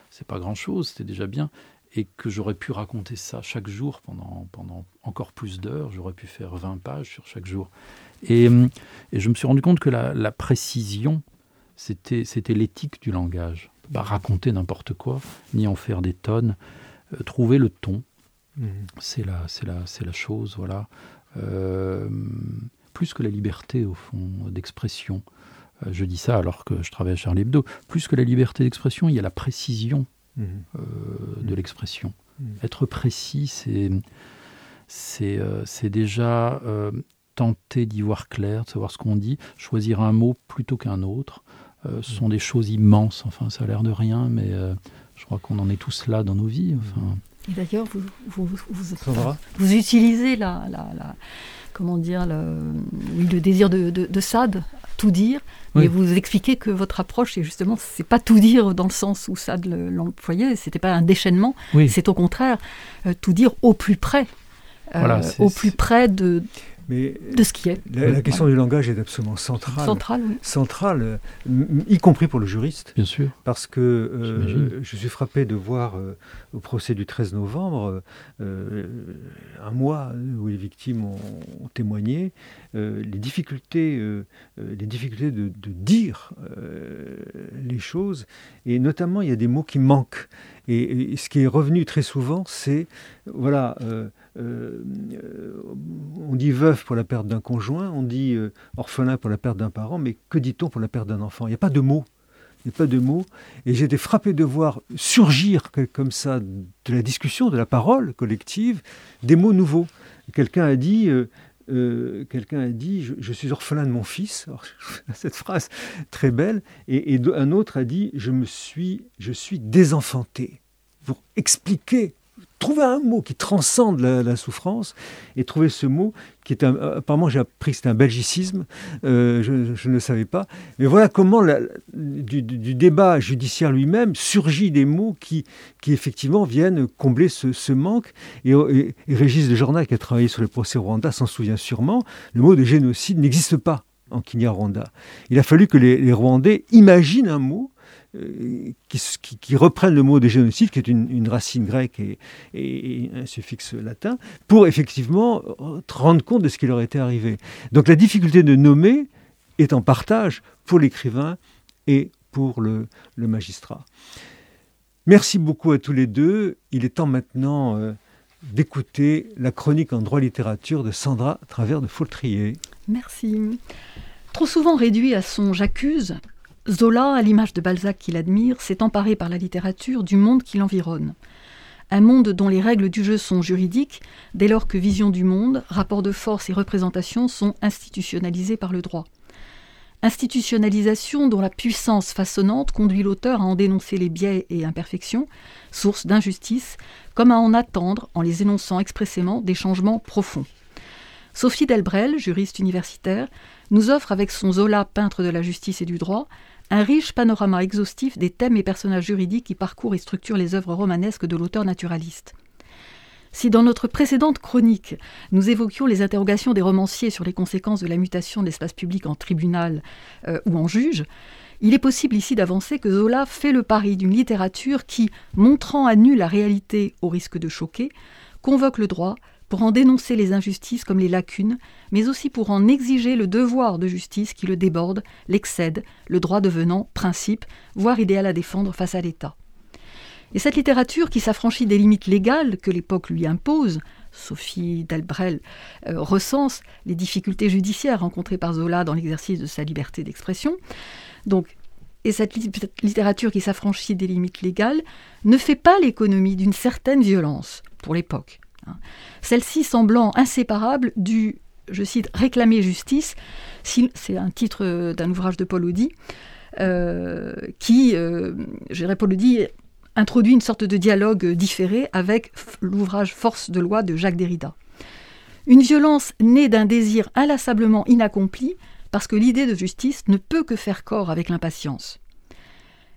c'est pas grand-chose, c'était déjà bien. Et que j'aurais pu raconter ça chaque jour pendant, pendant encore plus d'heures, j'aurais pu faire 20 pages sur chaque jour. Et, je me suis rendu compte que la, la précision c'était l'éthique du langage. Pas raconter n'importe quoi, ni en faire des tonnes. Euh, trouver le ton, mhm. c'est la, la, la chose, voilà. Euh, plus que la liberté, au fond, d'expression. Euh, je dis ça alors que je travaille à Charlie Hebdo. Plus que la liberté d'expression, il y a la précision mhm. de l'expression. Être précis, c'est c'est déjà tenter d'y voir clair, de savoir ce qu'on dit, choisir un mot plutôt qu'un autre. Ce sont des choses immenses, enfin ça a l'air de rien, mais je crois qu'on en est tous là dans nos vies. Enfin. Et d'ailleurs, vous, vous, vous, utilisez la, la, la, comment dire, le, le désir de, de, de, Sade, tout dire, mais vous expliquez que votre approche, est justement, c'est pas tout dire dans le sens où Sade l'employait, c'était pas un déchaînement, c'est au contraire euh, tout dire au plus près. au plus près de, mais de ce qui est. La, question du langage est absolument centrale. Centrale, oui. Centrale, y compris pour le juriste. Bien sûr. Parce que euh, je suis frappé de voir euh, au procès du 13 novembre, euh, un mois où les victimes ont, témoigné, les difficultés, les difficultés de, dire les choses. Et notamment, il y a des mots qui manquent. Et, ce qui est revenu très souvent, c'est, voilà, euh, on dit veuf pour la perte d'un conjoint, on dit euh, orphelin pour la perte d'un parent, mais que dit-on pour la perte d'un enfant? Il n'y a pas de mots. Il n'y a pas de mots. Et été frappé de voir surgir comme ça de la discussion, de la parole collective, des mots nouveaux. Quelqu'un a dit, euh, quelqu'un a dit, je, suis orphelin de mon fils. cette phrase très belle. Et, et, un autre a dit, je me suis, je suis désenfanté. Pour expliquer trouver un mot qui transcende la, souffrance et trouver ce mot qui est un, apparemment j'ai appris que c'était un belgicisme, euh, je, ne le savais pas. Mais voilà comment du, débat judiciaire lui-même surgit des mots qui, qui effectivement viennent combler ce, manque. Et, Régis de Journal qui a travaillé sur le procès Rwanda s'en souvient sûrement, le mot de génocide n'existe pas en Kinyarwanda. Il a fallu que les Rwandais imaginent un mot euh, qui, reprennent le mot des génocides, qui est une, racine grecque et, un suffixe latin, pour effectivement rendre compte de ce qui leur était arrivé. Donc la difficulté de nommer est en partage pour l'écrivain et pour le, magistrat. Merci beaucoup à tous les deux. Il est temps maintenant euh, d'écouter la chronique en droit littérature de Sandra Travers de Faultrier. Merci. Trop souvent réduit à son j'accuse, Zola, à l'image de Balzac qu'il admire, s'est emparé par la littérature du monde qui l'environne. Un monde dont les règles du jeu sont juridiques, dès lors que vision du monde, rapport de force et représentation sont institutionnalisés par le droit. Institutionnalisation dont la puissance façonnante conduit l'auteur à en dénoncer les biais et imperfections, source d'injustice, comme à en attendre, en les énonçant expressément, des changements profonds. Sophie Delbrel, juriste universitaire, nous offre avec son Zola, peintre de la justice et du droit, un riche panorama exhaustif des thèmes et personnages juridiques qui parcourent et structurent les œuvres romanesques de l'auteur naturaliste. Si dans notre précédente chronique, nous évoquions les interrogations des romanciers sur les conséquences de la mutation de l'espace public en tribunal euh, ou en juge, il est possible ici d'avancer que Zola fait le pari d'une littérature qui, montrant à nu la réalité au risque de choquer, convoque le droit pour en dénoncer les injustices comme les lacunes, mais aussi pour en exiger le devoir de justice qui le déborde, l'excède, le droit devenant principe, voire idéal à défendre face à l'État. Et cette littérature qui s'affranchit des limites légales que l'époque lui impose, Sophie Delbrel euh, recense les difficultés judiciaires rencontrées par Zola dans l'exercice de sa liberté d'expression. Donc, et cette littérature qui s'affranchit des limites légales ne fait pas l'économie d'une certaine violence pour l'époque. Hein. Celle-ci semblant inséparable du, je cite, réclamer justice, c'est un titre d'un ouvrage de Paul Audi, euh, qui, euh, je dirais, Paul Audi introduit une sorte de dialogue différé avec l'ouvrage Force de loi de Jacques Derrida. Une violence née d'un désir inlassablement inaccompli, parce que l'idée de justice ne peut que faire corps avec l'impatience.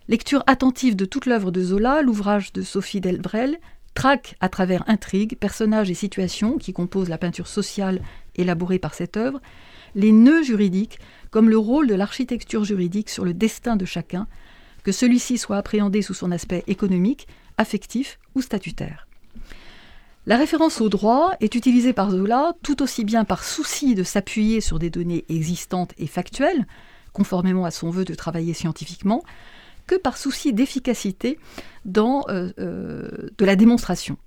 Lecture attentive de toute l'œuvre de Zola, l'ouvrage de Sophie Delbrel, traque à travers intrigues, personnages et situations qui composent la peinture sociale élaborée par cette œuvre, les nœuds juridiques comme le rôle de l'architecture juridique sur le destin de chacun, que celui-ci soit appréhendé sous son aspect économique, affectif ou statutaire. La référence au droit est utilisée par Zola tout aussi bien par souci de s'appuyer sur des données existantes et factuelles, conformément à son vœu de travailler scientifiquement, que par souci d'efficacité dans euh, euh, de la démonstration.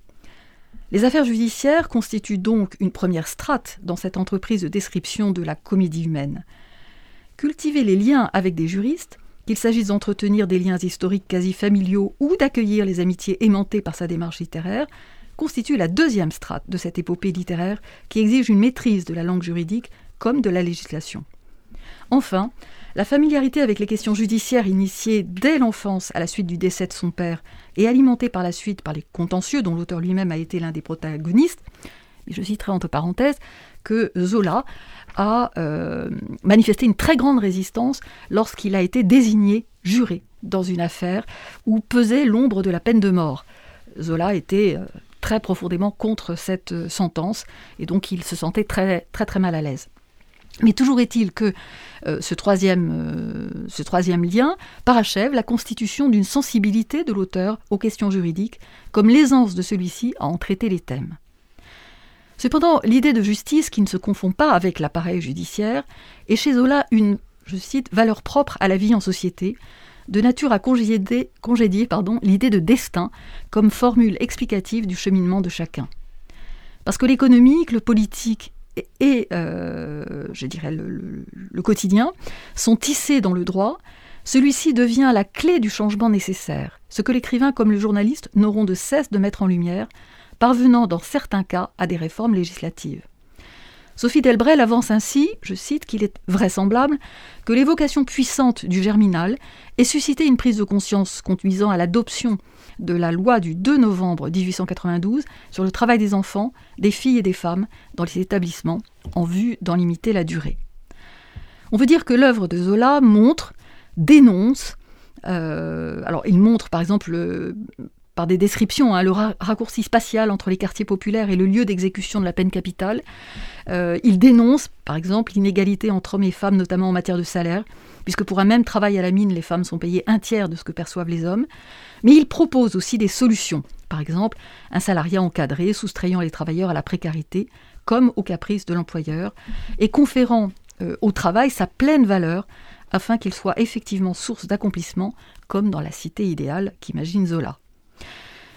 Les affaires judiciaires constituent donc une première strate dans cette entreprise de description de la comédie humaine. Cultiver les liens avec des juristes, qu'il s'agisse d'entretenir des liens historiques quasi familiaux ou d'accueillir les amitiés aimantées par sa démarche littéraire, constitue la deuxième strate de cette épopée littéraire qui exige une maîtrise de la langue juridique comme de la législation. Enfin, la familiarité avec les questions judiciaires initiées dès l'enfance à la suite du décès de son père et alimentée par la suite par les contentieux dont l'auteur lui-même a été l'un des protagonistes, je citerai entre parenthèses que Zola a euh, manifesté une très grande résistance lorsqu'il a été désigné juré dans une affaire où pesait l'ombre de la peine de mort. Zola était euh, très profondément contre cette euh, sentence et donc il se sentait très très très mal à l'aise. Mais toujours est-il que euh, ce, troisième, euh, ce troisième lien parachève la constitution d'une sensibilité de l'auteur aux questions juridiques, comme l'aisance de celui-ci à en traiter les thèmes. Cependant, l'idée de justice qui ne se confond pas avec l'appareil judiciaire est chez Zola une, je cite, valeur propre à la vie en société, de nature à congédier, congédier l'idée de destin comme formule explicative du cheminement de chacun. Parce que l'économique, le politique et, euh, je dirais, le, quotidien sont tissés dans le droit, celui-ci devient la clé du changement nécessaire, ce que l'écrivain comme le journaliste n'auront de cesse de mettre en lumière, parvenant dans certains cas à des réformes législatives. Sophie Delbrel avance ainsi, je cite, qu'il est vraisemblable que l'évocation puissante du germinal ait suscité une prise de conscience conduisant à l'adoption de la loi du 2 novembre 1892 sur le travail des enfants, des filles et des femmes dans les établissements, en vue d'en limiter la durée. On veut dire que l'œuvre de Zola montre, dénonce, euh, alors il montre par exemple par des descriptions, hein, le raccourci spatial entre les quartiers populaires et le lieu d'exécution de la peine capitale. Euh, il dénonce, par exemple, l'inégalité entre hommes et femmes, notamment en matière de salaire, puisque pour un même travail à la mine, les femmes sont payées un tiers de ce que perçoivent les hommes. Mais il propose aussi des solutions, par exemple, un salariat encadré, soustrayant les travailleurs à la précarité, comme au caprice de l'employeur, et conférant euh, au travail sa pleine valeur afin qu'il soit effectivement source d'accomplissement, comme dans la cité idéale qu'imagine Zola.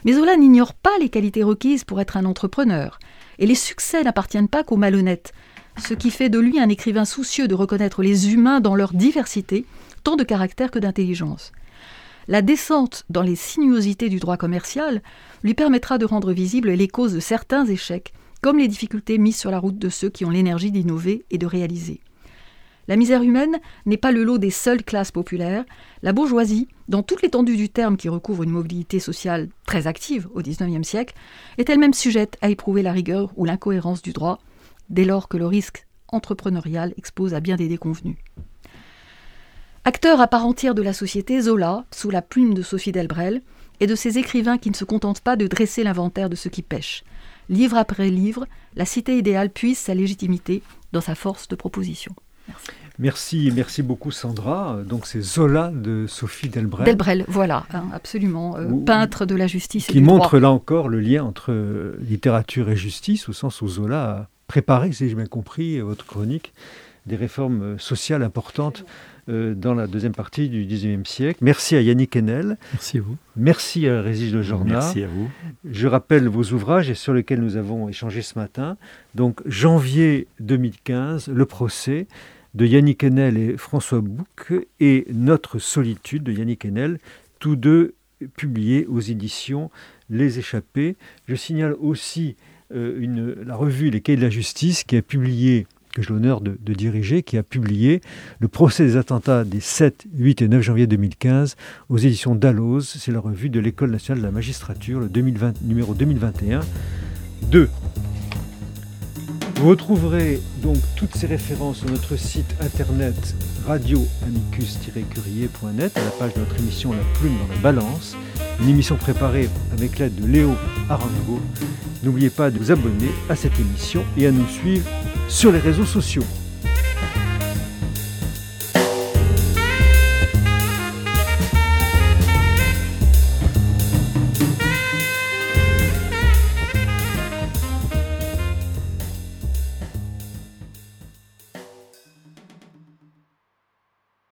Mais Zola n'ignore pas les qualités requises pour être un entrepreneur, et les succès n'appartiennent pas qu'aux malhonnêtes, ce qui fait de lui un écrivain soucieux de reconnaître les humains dans leur diversité, tant de caractère que d'intelligence. La descente dans les sinuosités du droit commercial lui permettra de rendre visibles les causes de certains échecs, comme les difficultés mises sur la route de ceux qui ont l'énergie d'innover et de réaliser. La misère humaine n'est pas le lot des seules classes populaires. La bourgeoisie, dans toute l'étendue du terme qui recouvre une mobilité sociale très active au XIXe siècle, est elle-même sujette à éprouver la rigueur ou l'incohérence du droit, dès lors que le risque entrepreneurial expose à bien des déconvenus. Acteur à part entière de la société, Zola, sous la plume de Sophie Delbrel, et de ces écrivains qui ne se contentent pas de dresser l'inventaire de ceux qui pêchent. Livre après livre, la cité idéale puise sa légitimité dans sa force de proposition. Merci. Merci, beaucoup Sandra. Donc c'est Zola de Sophie Delbrel. Delbrel, voilà, hein, absolument, euh, peintre de la justice. Qui montre là encore le lien entre euh, littérature et justice, au sens où Zola a préparé, si j'ai bien compris, votre chronique, des réformes euh, sociales importantes dans la deuxième partie du XIXe siècle. Merci à Yannick Enel. Merci à vous. Merci à Régis de Jorna. Merci à vous. Je rappelle vos ouvrages sur lesquels nous avons échangé ce matin. Donc janvier 2015, le procès de Yannick Enel et François Bouc et Notre solitude de Yannick Enel, tous deux publiés aux éditions Les Échappés. Je signale aussi euh, la revue Les Cahiers de la Justice qui a publié que j'ai l'honneur de, diriger, qui a publié le procès des attentats des 7, 8 et 9 janvier 2015 aux éditions Dalloz. C'est la revue de l'École nationale de la magistrature, le 2020, numéro 2021 2. Vous retrouverez donc toutes ces références sur notre site internet radioamicus-curier.net à la page de notre émission La Plume dans la Balance, une émission préparée avec l'aide de Léo Arango. N'oubliez pas de vous abonner à cette émission et à nous suivre sur les réseaux sociaux.